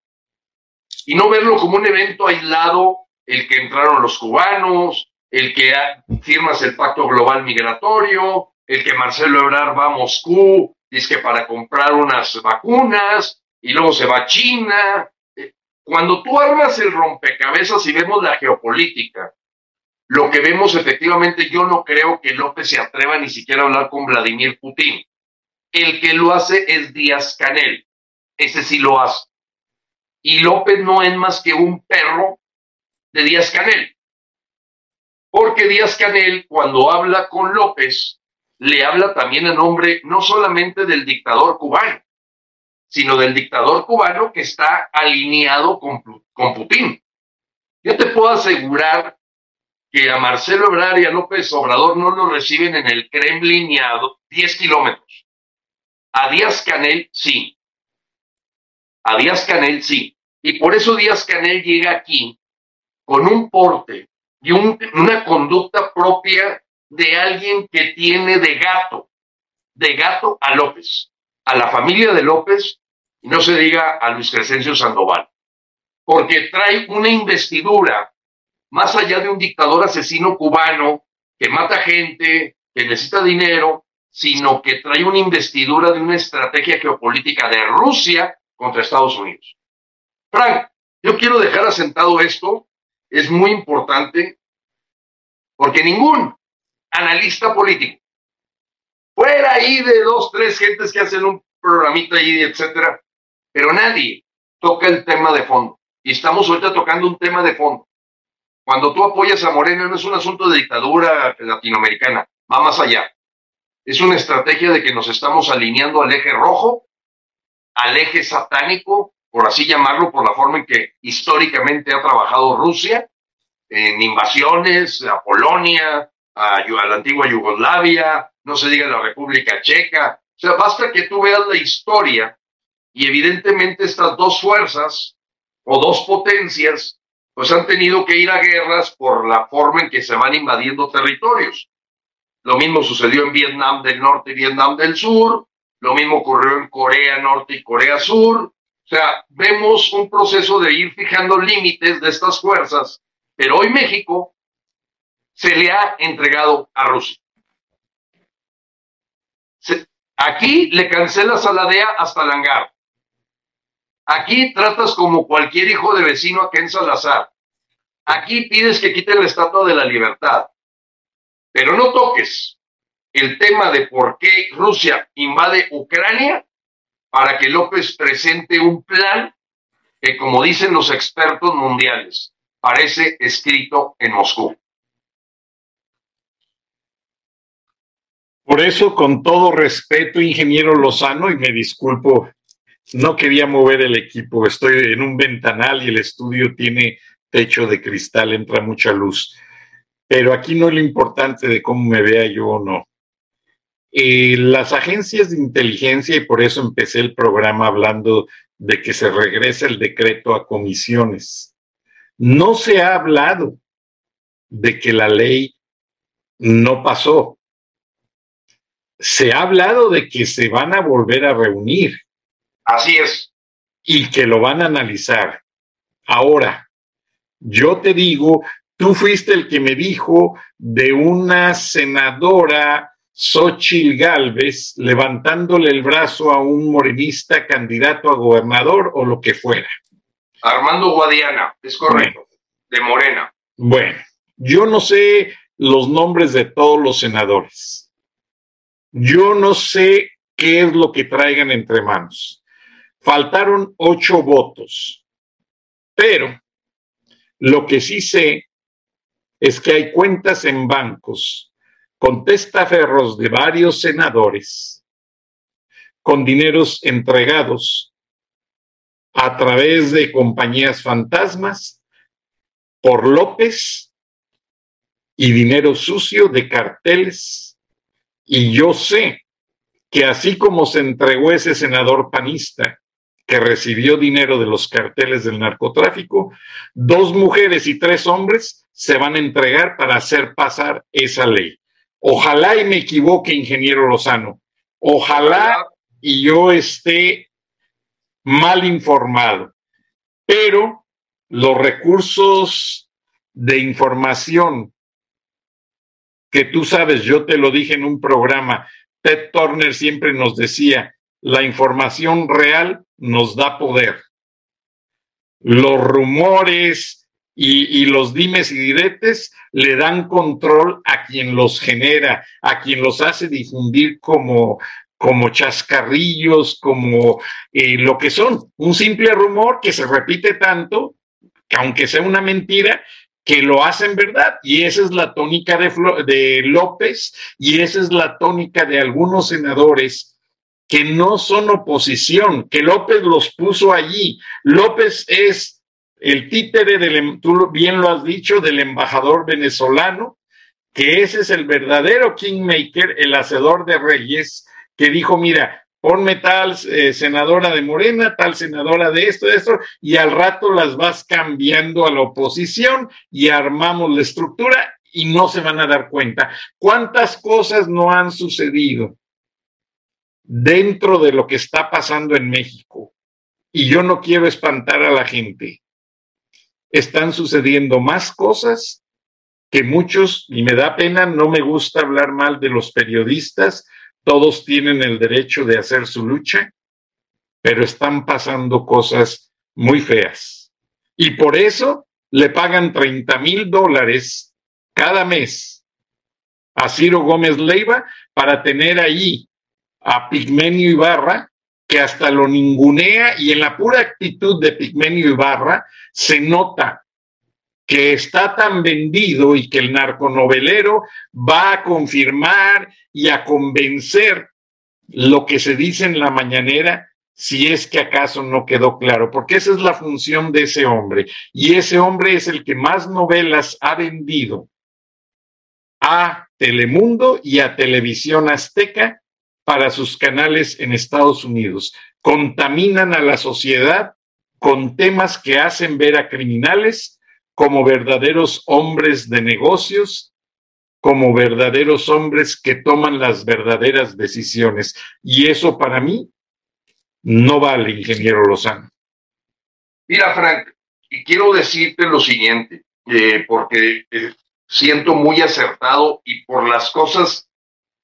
Y no verlo como un evento aislado, el que entraron los cubanos, el que firmas el pacto global migratorio, el que Marcelo Ebrard va a Moscú, dice para comprar unas vacunas, y luego se va a China. Eh, cuando tú armas el rompecabezas y vemos la geopolítica, lo que vemos efectivamente, yo no creo que López se atreva ni siquiera a hablar con Vladimir Putin. El que lo hace es Díaz Canel. Ese sí lo hace. Y López no es más que un perro de Díaz Canel. Porque Díaz Canel, cuando habla con López, le habla también en nombre no solamente del dictador cubano, sino del dictador cubano que está alineado con, con Putin. Yo te puedo asegurar que a Marcelo Ebrard y a López Obrador no lo reciben en el Kremlin ni a 10 kilómetros. A Díaz Canel sí. A Díaz Canel sí. Y por eso Díaz Canel llega aquí con un porte y una conducta propia de alguien que tiene de gato, de gato a López, a la familia de López, y no se diga a Luis Crescencio Sandoval, porque trae una investidura más allá de un dictador asesino cubano que mata gente, que necesita dinero, sino que trae una investidura de una estrategia geopolítica de Rusia contra Estados Unidos. Frank, yo quiero dejar asentado esto, es muy importante, porque ningún analista político, fuera ahí de dos, tres gentes que hacen un programita ahí, etcétera, pero nadie toca el tema de fondo. Y estamos ahorita tocando un tema de fondo. Cuando tú apoyas a Moreno no es un asunto de dictadura latinoamericana, va más allá. Es una estrategia de que nos estamos alineando al eje rojo, al eje satánico, por así llamarlo, por la forma en que históricamente ha trabajado Rusia, en invasiones a Polonia, a, la antigua Yugoslavia, no se diga la República Checa. O sea, basta que tú veas la historia y evidentemente estas dos fuerzas o dos potencias pues han tenido que ir a guerras por la forma en que se van invadiendo territorios. Lo mismo sucedió en Vietnam del Norte y Vietnam del Sur, lo mismo ocurrió en Corea Norte y Corea Sur. O sea, vemos un proceso de ir fijando límites de estas fuerzas, pero hoy México se le ha entregado a Rusia. aquí le cancelas a la DEA hasta Langar. Aquí tratas como cualquier hijo de vecino a Ken Salazar. Aquí pides que quiten la estatua de la libertad. Pero no toques el tema de por qué Rusia invade Ucrania para que López presente un plan que, como dicen los expertos mundiales, parece escrito en Moscú. Por eso, con todo respeto, ingeniero Lozano, y me disculpo no quería mover el equipo, estoy en un ventanal y el estudio tiene techo de cristal, entra mucha luz. Pero aquí no es lo importante de cómo me vea yo o no. Eh, las agencias de inteligencia, y por eso empecé el programa hablando de que se regrese el decreto a comisiones. No se ha hablado de que la ley no pasó. Se ha hablado de que se van a volver a reunir Así es. Y que lo van a analizar. Ahora, yo te digo, tú fuiste el que me dijo de una senadora Xochil Gálvez levantándole el brazo a un morenista candidato a gobernador o lo que fuera. Armando Guadiana, es correcto, de Morena. Bueno, yo no sé los nombres de todos los senadores. Yo no sé qué es lo que traigan entre manos. Faltaron ocho votos, pero lo que sí sé es que hay cuentas en bancos con testaferros de varios senadores, con dineros entregados a través de compañías fantasmas por López y dinero sucio de carteles. Y yo sé que así como se entregó ese senador panista que recibió dinero de los carteles del narcotráfico, dos mujeres y tres hombres se van a entregar para hacer pasar esa ley. Ojalá y me equivoque, ingeniero Lozano. Ojalá y yo esté mal informado. Pero los recursos de información que tú sabes, yo te lo dije en un programa, Ted Turner siempre nos decía, la información real nos da poder. Los rumores y, los dimes y diretes le dan control a quien los genera, a quien los hace difundir como, como chascarrillos, como eh, lo que son, un simple rumor que se repite tanto, que aunque sea una mentira, que lo hacen verdad. Y esa es la tónica de, de López y esa es la tónica de algunos senadores que no son oposición, que López los puso allí. López es el títere del, em, tú bien lo has dicho, del embajador venezolano, que ese es el verdadero kingmaker, el hacedor de reyes, que dijo, mira, ponme tal eh, senadora de Morena, tal senadora de esto, de esto, y al rato las vas cambiando a la oposición y armamos la estructura y no se van a dar cuenta. ¿Cuántas cosas no han sucedido dentro de lo que está pasando en México? Y yo no quiero espantar a la gente están sucediendo más cosas que muchos, y me da pena, no me gusta hablar mal de los periodistas, todos tienen el derecho de hacer su lucha, pero están pasando cosas muy feas. Y por eso le pagan 30 mil dólares cada mes a Ciro Gómez Leiva para tener ahí a Pigmenio Ibarra, que hasta lo ningunea y en la pura actitud de Pigmenio Ibarra se nota que está tan vendido y que el narconovelero va a confirmar y a convencer lo que se dice en la mañanera si es que acaso no quedó claro, porque esa es la función de ese hombre. Y ese hombre es el que más novelas ha vendido a Telemundo y a Televisión Azteca para sus canales en Estados Unidos. Contaminan a la sociedad con temas que hacen ver a criminales como verdaderos hombres de negocios, como verdaderos hombres que toman las verdaderas decisiones. Y eso para mí no vale, ingeniero Lozano. Mira, Frank, y quiero decirte lo siguiente, eh, porque eh, siento muy acertado y por las cosas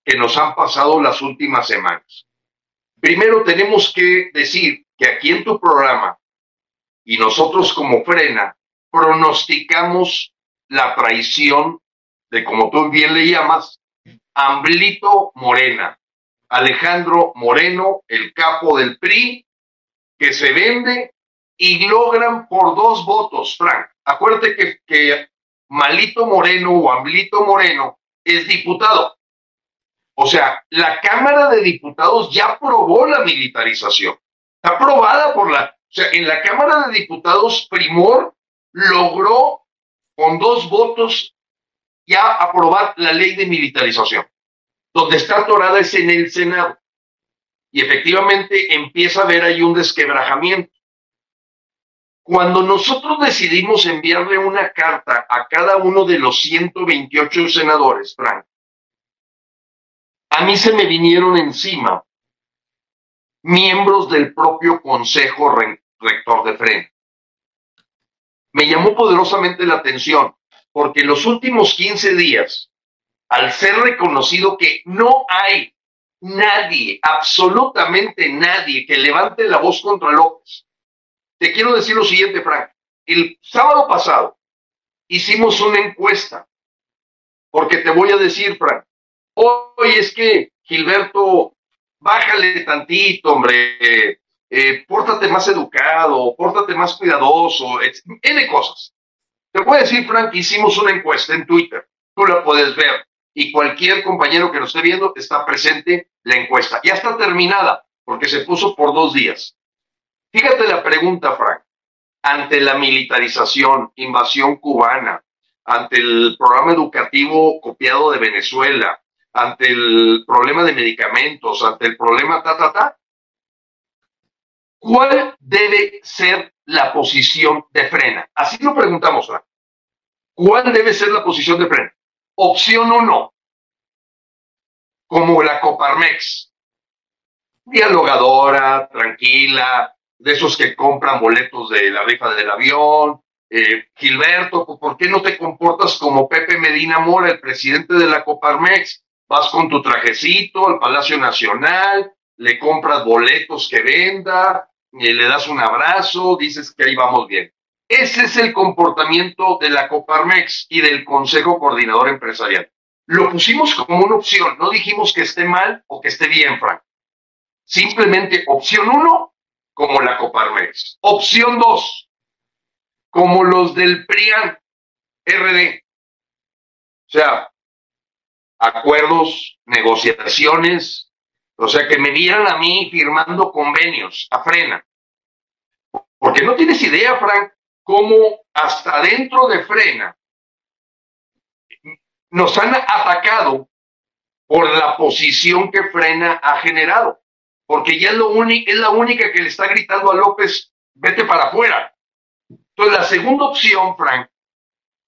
que nos han pasado las últimas semanas. Primero tenemos que decir que aquí en tu programa y nosotros como frena pronosticamos la traición de, como tú bien le llamas, Amblito Morena, Alejandro Moreno, el capo del PRI, que se vende y logran por dos votos, Frank. Acuérdate que, que Malito Moreno o Amblito Moreno es diputado. O sea, la Cámara de Diputados ya aprobó la militarización. Está aprobada por la... O sea, en la Cámara de Diputados, Primor logró con dos votos ya aprobar la ley de militarización. Donde está atorada es en el Senado. Y efectivamente empieza a haber ahí un desquebrajamiento. Cuando nosotros decidimos enviarle una carta a cada uno de los 128 senadores, Frank, a mí se me vinieron encima miembros del propio Consejo Rector de Frente. Me llamó poderosamente la atención porque en los últimos 15 días, al ser reconocido que no hay nadie, absolutamente nadie que levante la voz contra López, te quiero decir lo siguiente, Frank. El sábado pasado hicimos una encuesta, porque te voy a decir, Frank, Oye, es que, Gilberto, bájale tantito, hombre, eh, pórtate más educado, pórtate más cuidadoso, N cosas. Te voy a decir, Frank, hicimos una encuesta en Twitter, tú la puedes ver, y cualquier compañero que lo esté viendo está presente la encuesta. Ya está terminada, porque se puso por dos días. Fíjate la pregunta, Frank. Ante la militarización, invasión cubana, ante el programa educativo copiado de Venezuela, ante el problema de medicamentos, ante el problema ta, ta, ta, ¿cuál debe ser la posición de frena? Así lo preguntamos. ¿Cuál debe ser la posición de frena? Opción uno, como la Coparmex, dialogadora, tranquila, de esos que compran boletos de la rifa del avión. Eh, Gilberto, ¿por qué no te comportas como Pepe Medina Mora, el presidente de la Coparmex? Vas con tu trajecito al Palacio Nacional, le compras boletos que venda, y le das un abrazo, dices que ahí vamos bien. Ese es el comportamiento de la Coparmex y del Consejo Coordinador Empresarial. Lo pusimos como una opción, no dijimos que esté mal o que esté bien, Frank. Simplemente opción uno, como la Coparmex. Opción dos, como los del PRIAN RD. O sea, acuerdos, negociaciones, o sea, que me vieran a mí firmando convenios a frena. Porque no tienes idea, Frank, cómo hasta dentro de frena nos han atacado por la posición que frena ha generado. Porque ya es, lo es la única que le está gritando a López, vete para afuera. Entonces, la segunda opción, Frank,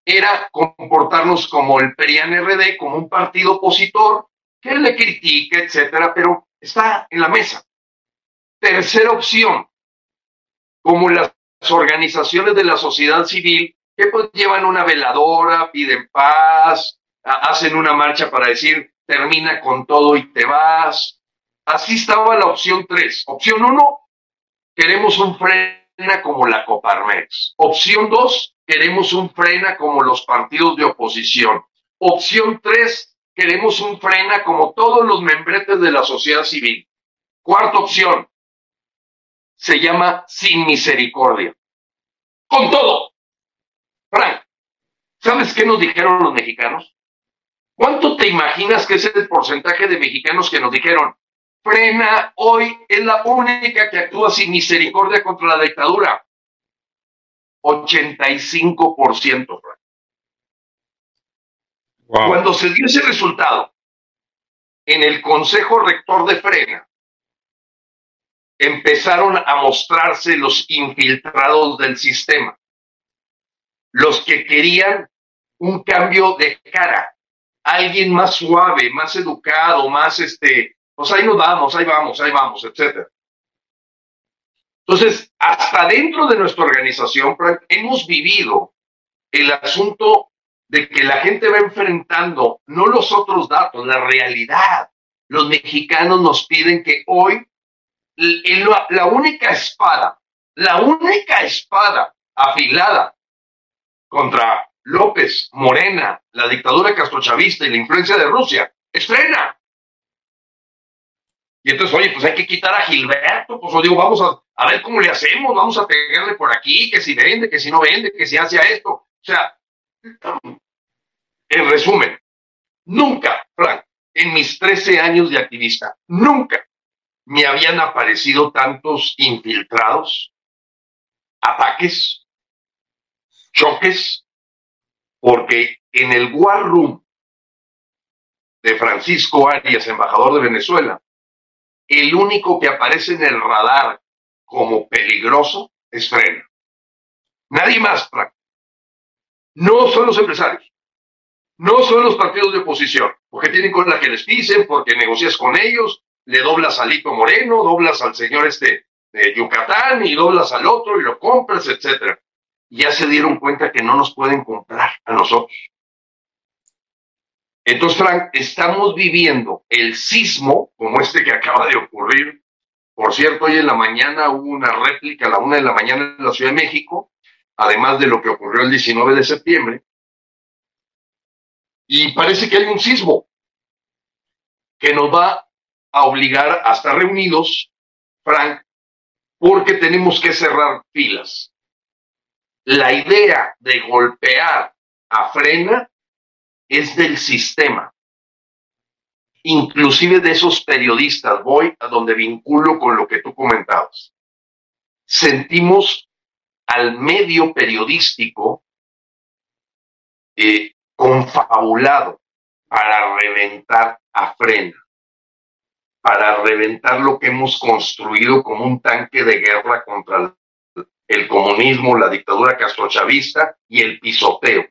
era comportarnos como el PRIAN RD, como un partido opositor que le critique, etcétera, pero está en la mesa. Tercera opción, como las organizaciones de la sociedad civil que pues llevan una veladora, piden paz, hacen una marcha para decir termina con todo y te vas. Así estaba la opción tres. Opción uno, queremos un frena como la Coparmex. Opción dos, queremos un frena como los partidos de oposición. Opción tres, queremos un frena como todos los membretes de la sociedad civil. Cuarta opción, se llama sin misericordia. Con todo. Frank, ¿sabes qué nos dijeron los mexicanos? ¿Cuánto te imaginas que es el porcentaje de mexicanos que nos dijeron, frena hoy es la única que actúa sin misericordia contra la dictadura? 85%, Frank. Cuando se dio ese resultado en el Consejo Rector de Frena, empezaron a mostrarse los infiltrados del sistema, los que querían un cambio de cara, alguien más suave, más educado, más este, pues ahí nos vamos, ahí vamos, ahí vamos, etcétera. Entonces, hasta dentro de nuestra organización, hemos vivido el asunto de que la gente va enfrentando no los otros datos, la realidad. Los mexicanos nos piden que hoy la única espada, la única espada afilada contra López, Morena, la dictadura castrochavista y la influencia de Rusia, estrena. Y entonces, oye, pues hay que quitar a Gilberto, pues digo, vamos a, ver cómo le hacemos, vamos a pegarle por aquí, que si vende, que si no vende, que si hace esto. O sea, en resumen, nunca, Frank, en mis 13 años de activista, nunca me habían aparecido tantos infiltrados, ataques, choques, porque en el War Room de Francisco Arias, embajador de Venezuela, el único que aparece en el radar como peligroso es Frena. Nadie más. No son los empresarios. No son los partidos de oposición, porque tienen con la que les pisen, porque negocias con ellos, le doblas al Lito Moreno, doblas al señor este de Yucatán y doblas al otro y lo compras, etcétera. Ya se dieron cuenta que no nos pueden comprar a nosotros. Entonces, Frank, estamos viviendo el sismo, como este que acaba de ocurrir. Por cierto, hoy en la mañana hubo una réplica a la una de la mañana en la Ciudad de México, además de lo que ocurrió el 19 de septiembre. Y parece que hay un sismo que nos va a obligar a estar reunidos, Frank, porque tenemos que cerrar filas. La idea de golpear a frena es del sistema, inclusive de esos periodistas. Voy a donde vinculo con lo que tú comentabas. Sentimos al medio periodístico eh, confabulado para reventar a frena para reventar lo que hemos construido como un tanque de guerra contra el comunismo, la dictadura castrochavista y el pisoteo.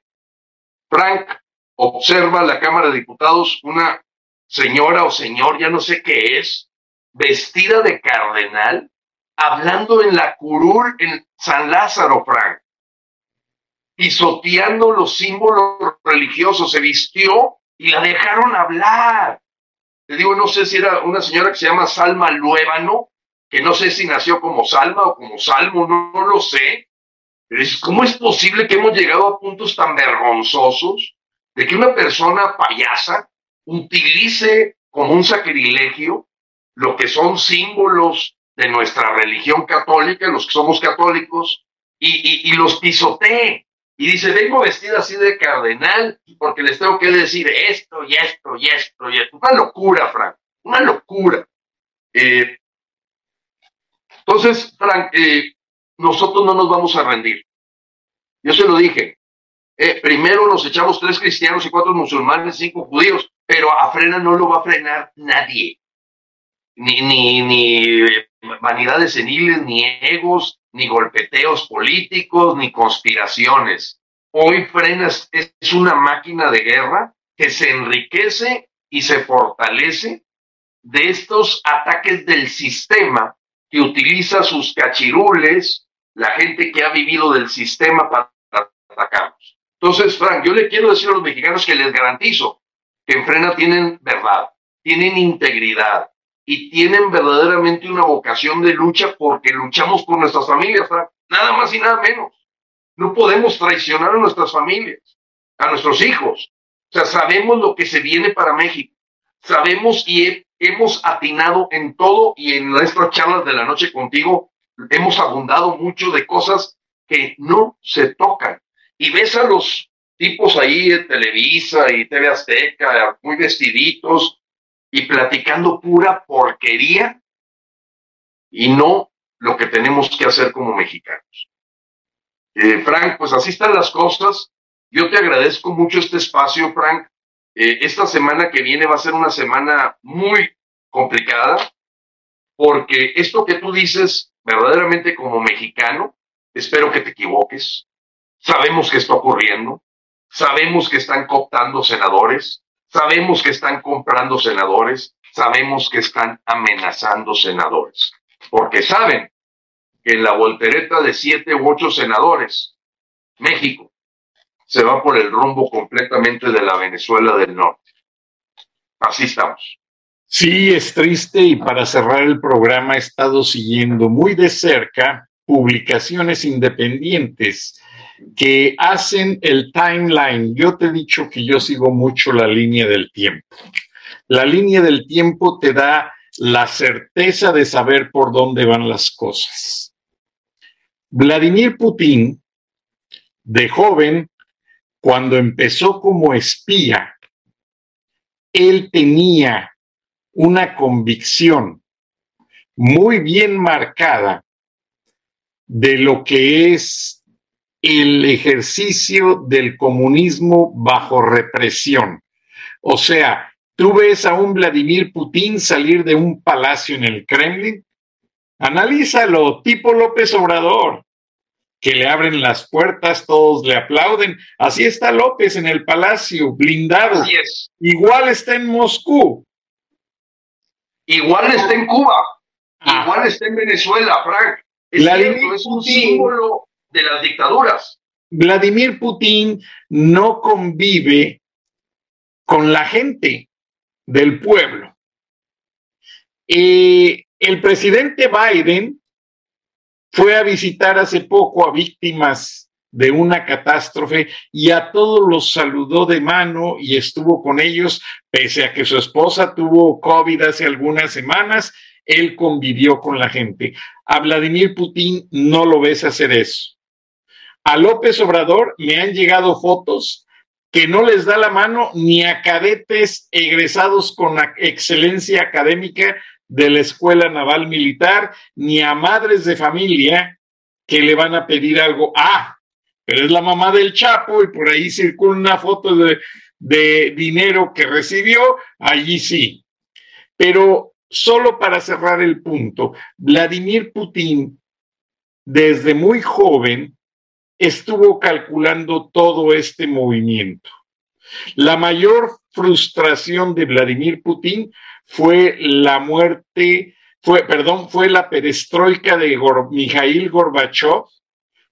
Frank observa la Cámara de Diputados una señora o señor, ya no sé qué es, vestida de cardenal, hablando en la curul en San Lázaro, Frank, pisoteando los símbolos religiosos, se vistió y la dejaron hablar. Te digo, no sé si era una señora que se llama Salma Luébano, que no sé si nació como Salma o como Salmo, no, lo sé, ¿Cómo es posible que hemos llegado a puntos tan vergonzosos de que una persona payasa utilice como un sacrilegio lo que son símbolos de nuestra religión católica, los que somos católicos, y, los pisotee? Y dice, vengo vestida así de cardenal porque les tengo que decir esto y esto y esto y esto. Una locura, Frank, una locura. Eh, entonces, Frank, eh, nosotros no nos vamos a rendir. Yo se lo dije. Eh, primero nos echamos tres cristianos y cuatro musulmanes, cinco judíos, pero a frena no lo va a frenar nadie. Ni, ni, ni vanidades seniles, ni egos, ni golpeteos políticos, ni conspiraciones. Hoy frenas es una máquina de guerra que se enriquece y se fortalece de estos ataques del sistema que utiliza sus cachirules, la gente que ha vivido del sistema para atacarnos. Entonces, Frank, yo le quiero decir a los mexicanos que les garantizo que en Frena tienen verdad, tienen integridad y tienen verdaderamente una vocación de lucha porque luchamos por nuestras familias, Frank. Nada más y nada menos. No podemos traicionar a nuestras familias, a nuestros hijos. O sea, sabemos lo que se viene para México. Sabemos y hemos atinado en todo y en nuestras charlas de la noche contigo hemos abundado mucho de cosas que no se tocan. Y ves a los tipos ahí de Televisa y TV Azteca, muy vestiditos y platicando pura porquería y no lo que tenemos que hacer como mexicanos. Eh, Frank, pues así están las cosas. Yo te agradezco mucho este espacio, Frank. Eh, esta semana que viene va a ser una semana muy complicada, porque esto que tú dices verdaderamente como mexicano, espero que te equivoques. Sabemos que está ocurriendo, sabemos que están cooptando senadores, sabemos que están comprando senadores, sabemos que están amenazando senadores, porque saben que en la voltereta de siete u ocho senadores, México se va por el rumbo completamente de la Venezuela del Norte. Así estamos. Sí, es triste y para cerrar el programa he estado siguiendo muy de cerca publicaciones independientes que hacen el timeline. Yo te he dicho que yo sigo mucho la línea del tiempo. La línea del tiempo te da la certeza de saber por dónde van las cosas. Vladimir Putin, de joven, cuando empezó como espía, él tenía una convicción muy bien marcada de lo que es el ejercicio del comunismo bajo represión. O sea, tú ves a un Vladimir Putin salir de un palacio en el Kremlin, analízalo, tipo López Obrador que le abren las puertas, todos le aplauden. Así está López en el palacio, blindado. Igual está en Moscú. Igual está en Cuba. Ah. Igual está en Venezuela, Frank. Es, es un símbolo de las dictaduras. Vladimir Putin no convive con la gente del pueblo. Eh, el presidente Biden fue a visitar hace poco a víctimas de una catástrofe y a todos los saludó de mano y estuvo con ellos, pese a que su esposa tuvo COVID hace algunas semanas, él convivió con la gente. A Vladimir Putin no lo ves hacer eso. A López Obrador me han llegado fotos que no les da la mano ni a cadetes egresados con excelencia académica de la Escuela Naval Militar, ni a madres de familia que le van a pedir algo. Ah, pero es la mamá del Chapo y por ahí circula una foto de, de dinero que recibió, allí sí. Pero solo para cerrar el punto, Vladimir Putin, desde muy joven, estuvo calculando todo este movimiento. La mayor frustración de Vladimir Putin fue la muerte, fue, perdón, fue la perestroika de Mikhail Gorbachev,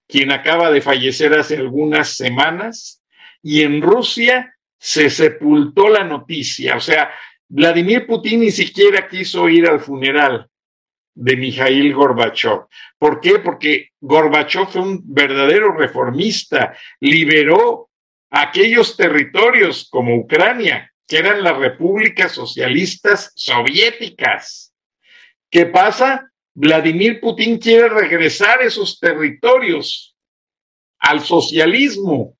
quien acaba de fallecer hace algunas semanas, y en Rusia se sepultó la noticia. O sea, Vladimir Putin ni siquiera quiso ir al funeral. de Mikhail Gorbachev. ¿Por qué? Porque Gorbachev fue un verdadero reformista, liberó aquellos territorios como Ucrania, que eran las repúblicas socialistas soviéticas. ¿Qué pasa? Vladimir Putin quiere regresar esos territorios al socialismo.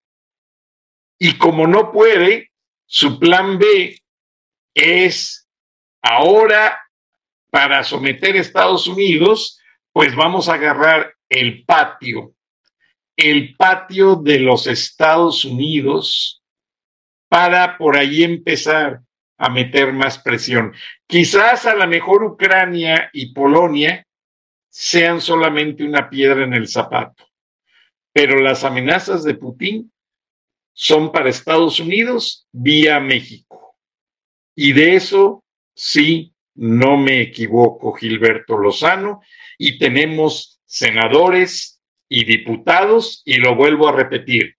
Y como no puede, su plan B es ahora para someter a Estados Unidos, pues vamos a agarrar el patio, el patio de los Estados Unidos para por ahí empezar a meter más presión. Quizás a lo mejor Ucrania y Polonia sean solamente una piedra en el zapato, pero las amenazas de Putin son para Estados Unidos vía México. Y de eso sí no me equivoco, Gilberto Lozano, y tenemos senadores y diputados, y lo vuelvo a repetir,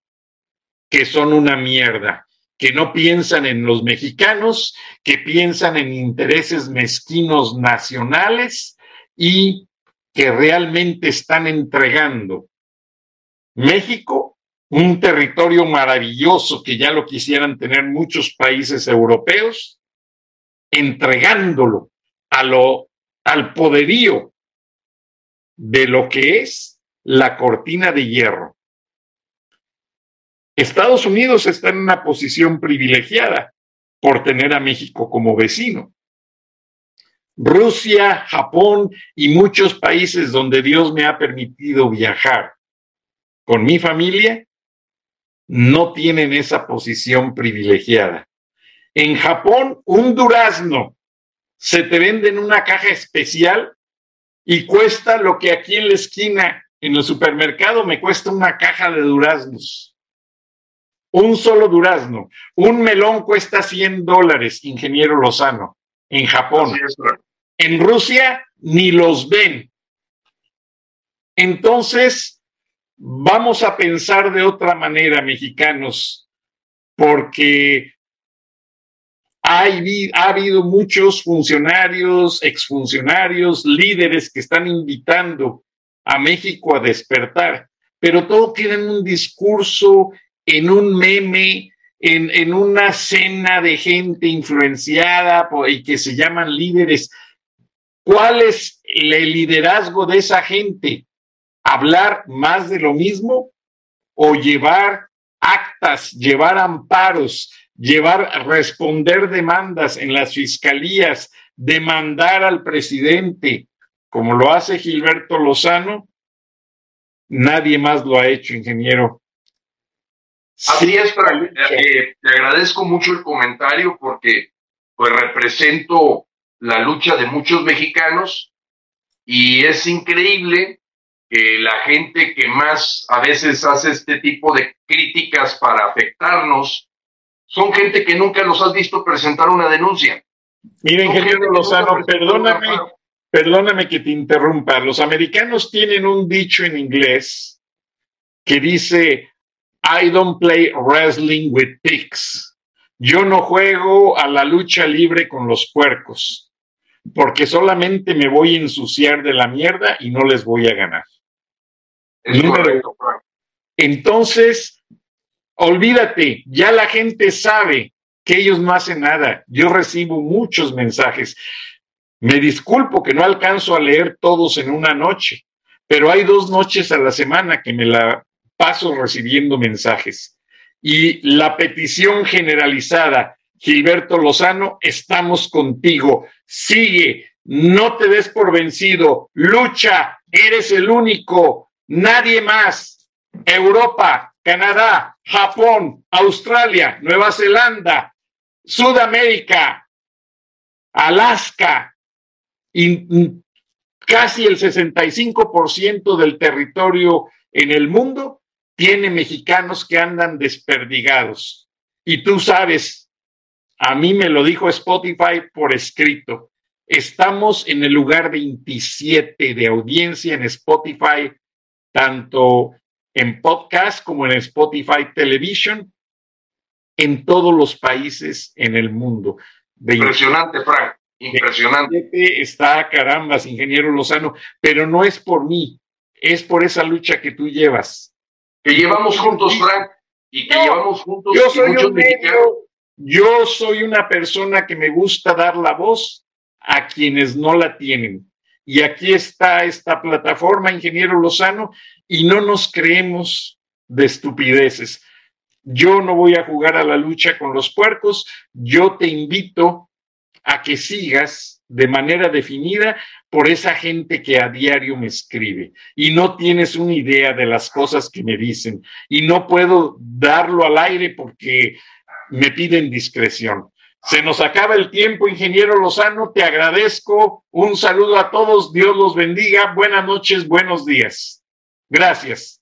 que son una mierda, que no piensan en los mexicanos, que piensan en intereses mezquinos nacionales y que realmente están entregando México, un territorio maravilloso que ya lo quisieran tener muchos países europeos, entregándolo a lo, al poderío de lo que es la cortina de hierro. Estados Unidos está en una posición privilegiada por tener a México como vecino. Rusia, Japón y muchos países donde Dios me ha permitido viajar con mi familia no tienen esa posición privilegiada. En Japón, un durazno se te vende en una caja especial y cuesta lo que aquí en la esquina, en el supermercado, me cuesta una caja de duraznos. Un solo durazno. Un melón cuesta 100 dólares, ingeniero Lozano, en Japón. En Rusia ni los ven. Entonces, vamos a pensar de otra manera, mexicanos, porque ha habido muchos funcionarios, exfuncionarios, líderes que están invitando a México a despertar, pero todo queda en un discurso, en un meme, en, en una cena de gente influenciada y que se llaman líderes. ¿Cuál es el liderazgo de esa gente? ¿Hablar más de lo mismo o llevar actas, llevar amparos, llevar, responder demandas en las fiscalías, demandar al presidente, como lo hace Gilberto Lozano, nadie más lo ha hecho, ingeniero. Así es, eh, te agradezco mucho el comentario porque pues represento la lucha de muchos mexicanos y es increíble que la gente que más a veces hace este tipo de críticas para afectarnos son gente que nunca los has visto presentar una denuncia. Miren, ingeniero Lozano, perdóname, perdóname que te interrumpa. Los americanos tienen un dicho en inglés que dice, I don't play wrestling with pigs. Yo no juego a la lucha libre con los puercos, porque solamente me voy a ensuciar de la mierda y no les voy a ganar. Entonces, Olvídate, ya la gente sabe que ellos no hacen nada. Yo recibo muchos mensajes. Me disculpo que no alcanzo a leer todos en una noche, pero hay dos noches a la semana que me la paso recibiendo mensajes. Y la petición generalizada, Gilberto Lozano, estamos contigo. Sigue, no te des por vencido, lucha, eres el único, nadie más. Europa, Canadá, Japón, Australia, Nueva Zelanda, Sudamérica, Alaska, y casi el 65% del territorio en el mundo tiene mexicanos que andan desperdigados. Y tú sabes, a mí me lo dijo Spotify por escrito, estamos en el lugar 27 de audiencia en Spotify, tanto en podcast como en Spotify Television en todos los países en el mundo. Impresionante, Frank. Impresionante. Está carambas, ingeniero Lozano, pero no es por mí, es por esa lucha que tú llevas. Que llevamos juntos, Frank, y que llevamos juntos. Yo soy un medio, yo soy una persona que me gusta dar la voz a quienes no la tienen. Y aquí está esta plataforma, ingeniero Lozano, y no nos creemos de estupideces. Yo no voy a jugar a la lucha con los puercos, yo te invito a que sigas de manera definida por esa gente que a diario me escribe y no tienes una idea de las cosas que me dicen y no puedo darlo al aire porque me piden discreción. Se nos acaba el tiempo, ingeniero Lozano, te agradezco. Un saludo a todos, Dios los bendiga. Buenas noches, buenos días. Gracias.